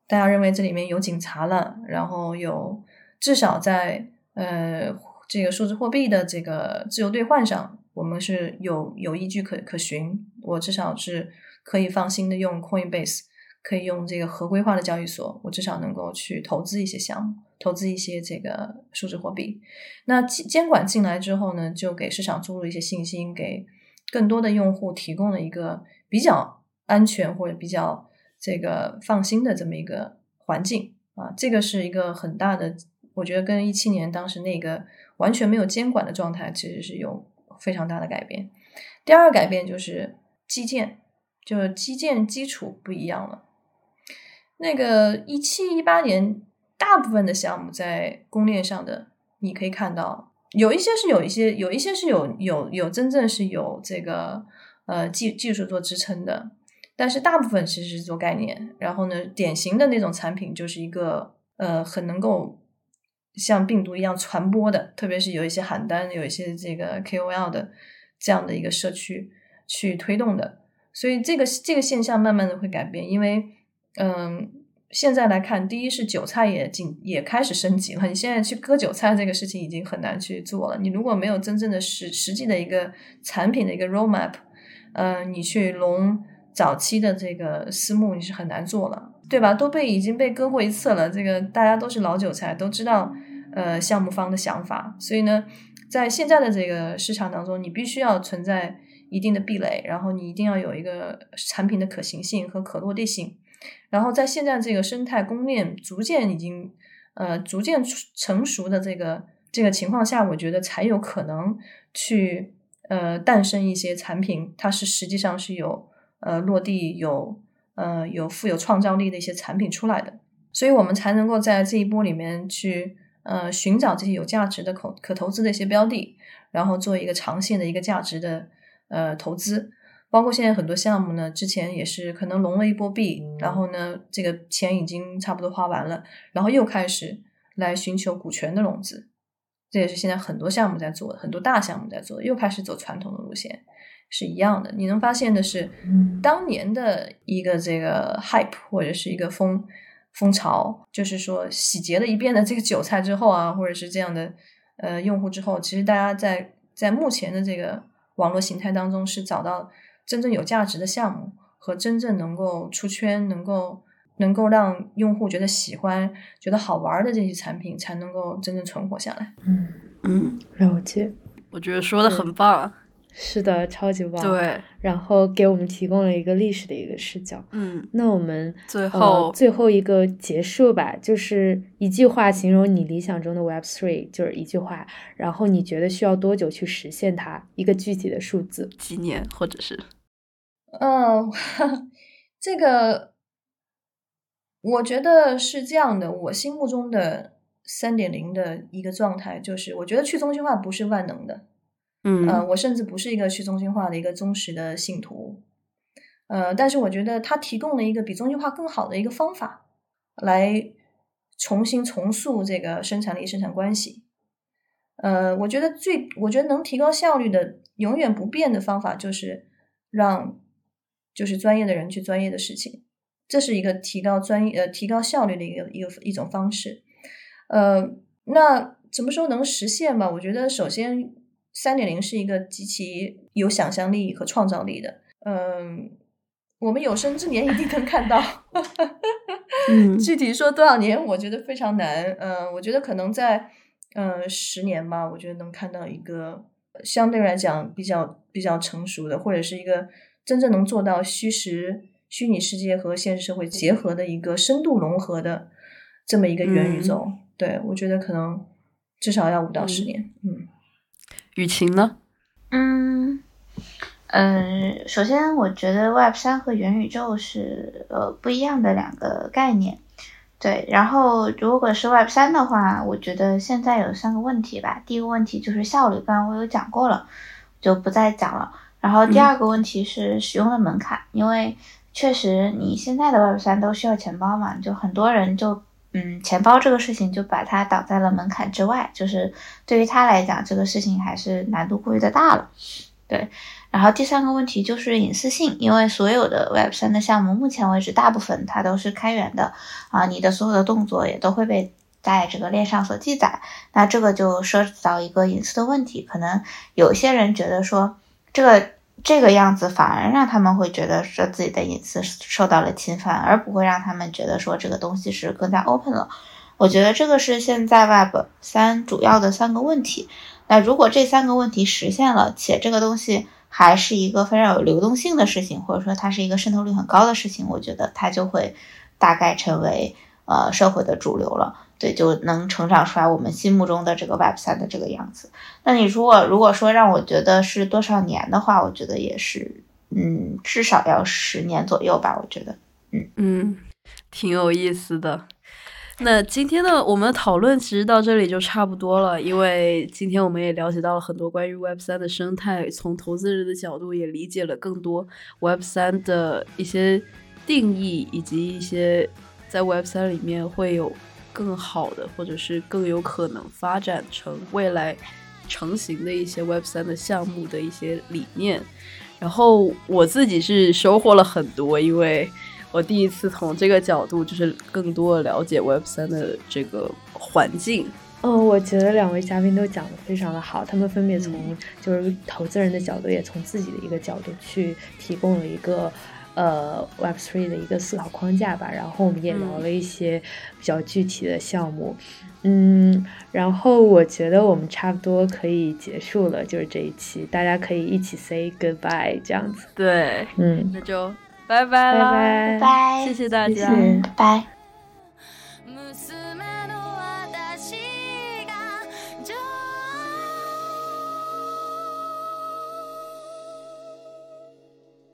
大家认为这里面有警察了，然后有至少在呃这个数字货币的这个自由兑换上，我们是有有依据可可循，我至少是可以放心的用 Coinbase。可以用这个合规化的交易所，我至少能够去投资一些项目，投资一些这个数字货币。那监监管进来之后呢，就给市场注入一些信心，给更多的用户提供了一个比较安全或者比较这个放心的这么一个环境啊。这个是一个很大的，我觉得跟一七年当时那个完全没有监管的状态其实是有非常大的改变。第二个改变就是基建，就是基建基础不一样了。那个一七一八年，大部分的项目在公链上的，你可以看到，有一些是有一些，有一些是有有有真正是有这个呃技技术做支撑的，但是大部分其实是做概念。然后呢，典型的那种产品就是一个呃很能够像病毒一样传播的，特别是有一些喊单、有一些这个 KOL 的这样的一个社区去推动的，所以这个这个现象慢慢的会改变，因为嗯，现在来看，第一是韭菜也进也开始升级了，你现在去割韭菜这个事情已经很难去做了，你如果没有真正的实实际的一个产品的一个 roadmap，呃，你去融早期的这个私募你是很难做了。对吧？都被已经被割过一次了，这个大家都是老韭菜，都知道呃项目方的想法，所以呢，在现在的这个市场当中，你必须要存在一定的壁垒，然后你一定要有一个产品的可行性和可落地性，然后在现在这个生态供应链逐渐已经呃逐渐成熟的这个这个情况下，我觉得才有可能去呃诞生一些产品，它是实际上是有呃落地有。呃，有富有创造力的一些产品出来的，所以我们才能够在这一波里面去呃寻找这些有价值的可可投资的一些标的，然后做一个长线的一个价值的呃投资。包括现在很多项目呢，之前也是可能融了一波币，然后呢这个钱已经差不多花完了，然后又开始来寻求股权的融资，这也是现在很多项目在做的，很多大项目在做的，又开始走传统的路线。是一样的，你能发现的是，当年的一个这个 hype 或者是一个风风潮，就是说洗劫了一遍的这个韭菜之后啊，或者是这样的呃用户之后，其实大家在在目前的这个网络形态当中是找到真正有价值的项目和真正能够出圈、能够能够让用户觉得喜欢、觉得好玩的这些产品，才能够真正存活下来。嗯嗯，了解，我觉得说的很棒。是的，超级棒。对，然后给我们提供了一个历史的一个视角。嗯，那我们最后最后一个结束吧，就是一句话形容你理想中的 Web Three，就是一句话。然后你觉得需要多久去实现它？一个具体的数字，几年或者是？嗯，这个我觉得是这样的。我心目中的三点零的一个状态，就是我觉得去中心化不是万能的。嗯，呃，我甚至不是一个去中心化的一个忠实的信徒，呃，但是我觉得它提供了一个比中心化更好的一个方法，来重新重塑这个生产力生产关系。呃，我觉得最，我觉得能提高效率的永远不变的方法就是让，就是专业的人去专业的事情，这是一个提高专业呃提高效率的一个一个一种方式。呃，那什么时候能实现吧？我觉得首先。三点零是一个极其有想象力和创造力的，嗯，我们有生之年一定能看到。嗯，具体说多少年，我觉得非常难。嗯，我觉得可能在嗯十年吧，我觉得能看到一个相对来讲比较比较成熟的，或者是一个真正能做到虚实、虚拟世界和现实社会结合的一个深度融合的这么一个元宇宙。对我觉得可能至少要五到十年。嗯。雨晴呢？嗯嗯，首先我觉得 Web 三和元宇宙是呃不一样的两个概念，对。然后如果是 Web 三的话，我觉得现在有三个问题吧。第一个问题就是效率，刚刚我有讲过了，就不再讲了。然后第二个问题是使用的门槛，因为确实你现在的 Web 三都需要钱包嘛，就很多人就。嗯，钱包这个事情就把它挡在了门槛之外，就是对于他来讲，这个事情还是难度过于的大了。对，然后第三个问题就是隐私性，因为所有的 Web 三的项目，目前为止大部分它都是开源的啊，你的所有的动作也都会被在这个链上所记载，那这个就涉及到一个隐私的问题，可能有些人觉得说这个。这个样子反而让他们会觉得说自己的隐私受到了侵犯，而不会让他们觉得说这个东西是更加 open 了。我觉得这个是现在 Web 三主要的三个问题。那如果这三个问题实现了，且这个东西还是一个非常有流动性的事情，或者说它是一个渗透率很高的事情，我觉得它就会大概成为呃社会的主流了。对，就能成长出来我们心目中的这个 Web 三的这个样子。那你如果如果说让我觉得是多少年的话，我觉得也是，嗯，至少要十年左右吧。我觉得，嗯嗯，挺有意思的。那今天的我们讨论其实到这里就差不多了，因为今天我们也了解到了很多关于 Web 三的生态，从投资人的角度也理解了更多 Web 三的一些定义，以及一些在 Web 三里面会有。更好的，或者是更有可能发展成未来成型的一些 Web 三的项目的一些理念。然后我自己是收获了很多，因为我第一次从这个角度，就是更多的了解 Web 三的这个环境。嗯，我觉得两位嘉宾都讲的非常的好，他们分别从就是投资人的角度，也从自己的一个角度去提供了一个呃 Web Three 的一个思考框架吧。然后我们也聊了一些比较具体的项目，嗯，然后我觉得我们差不多可以结束了，就是这一期，大家可以一起 say goodbye 这样子。对，嗯，那就拜拜啦，拜拜拜，谢谢大家，谢谢拜。結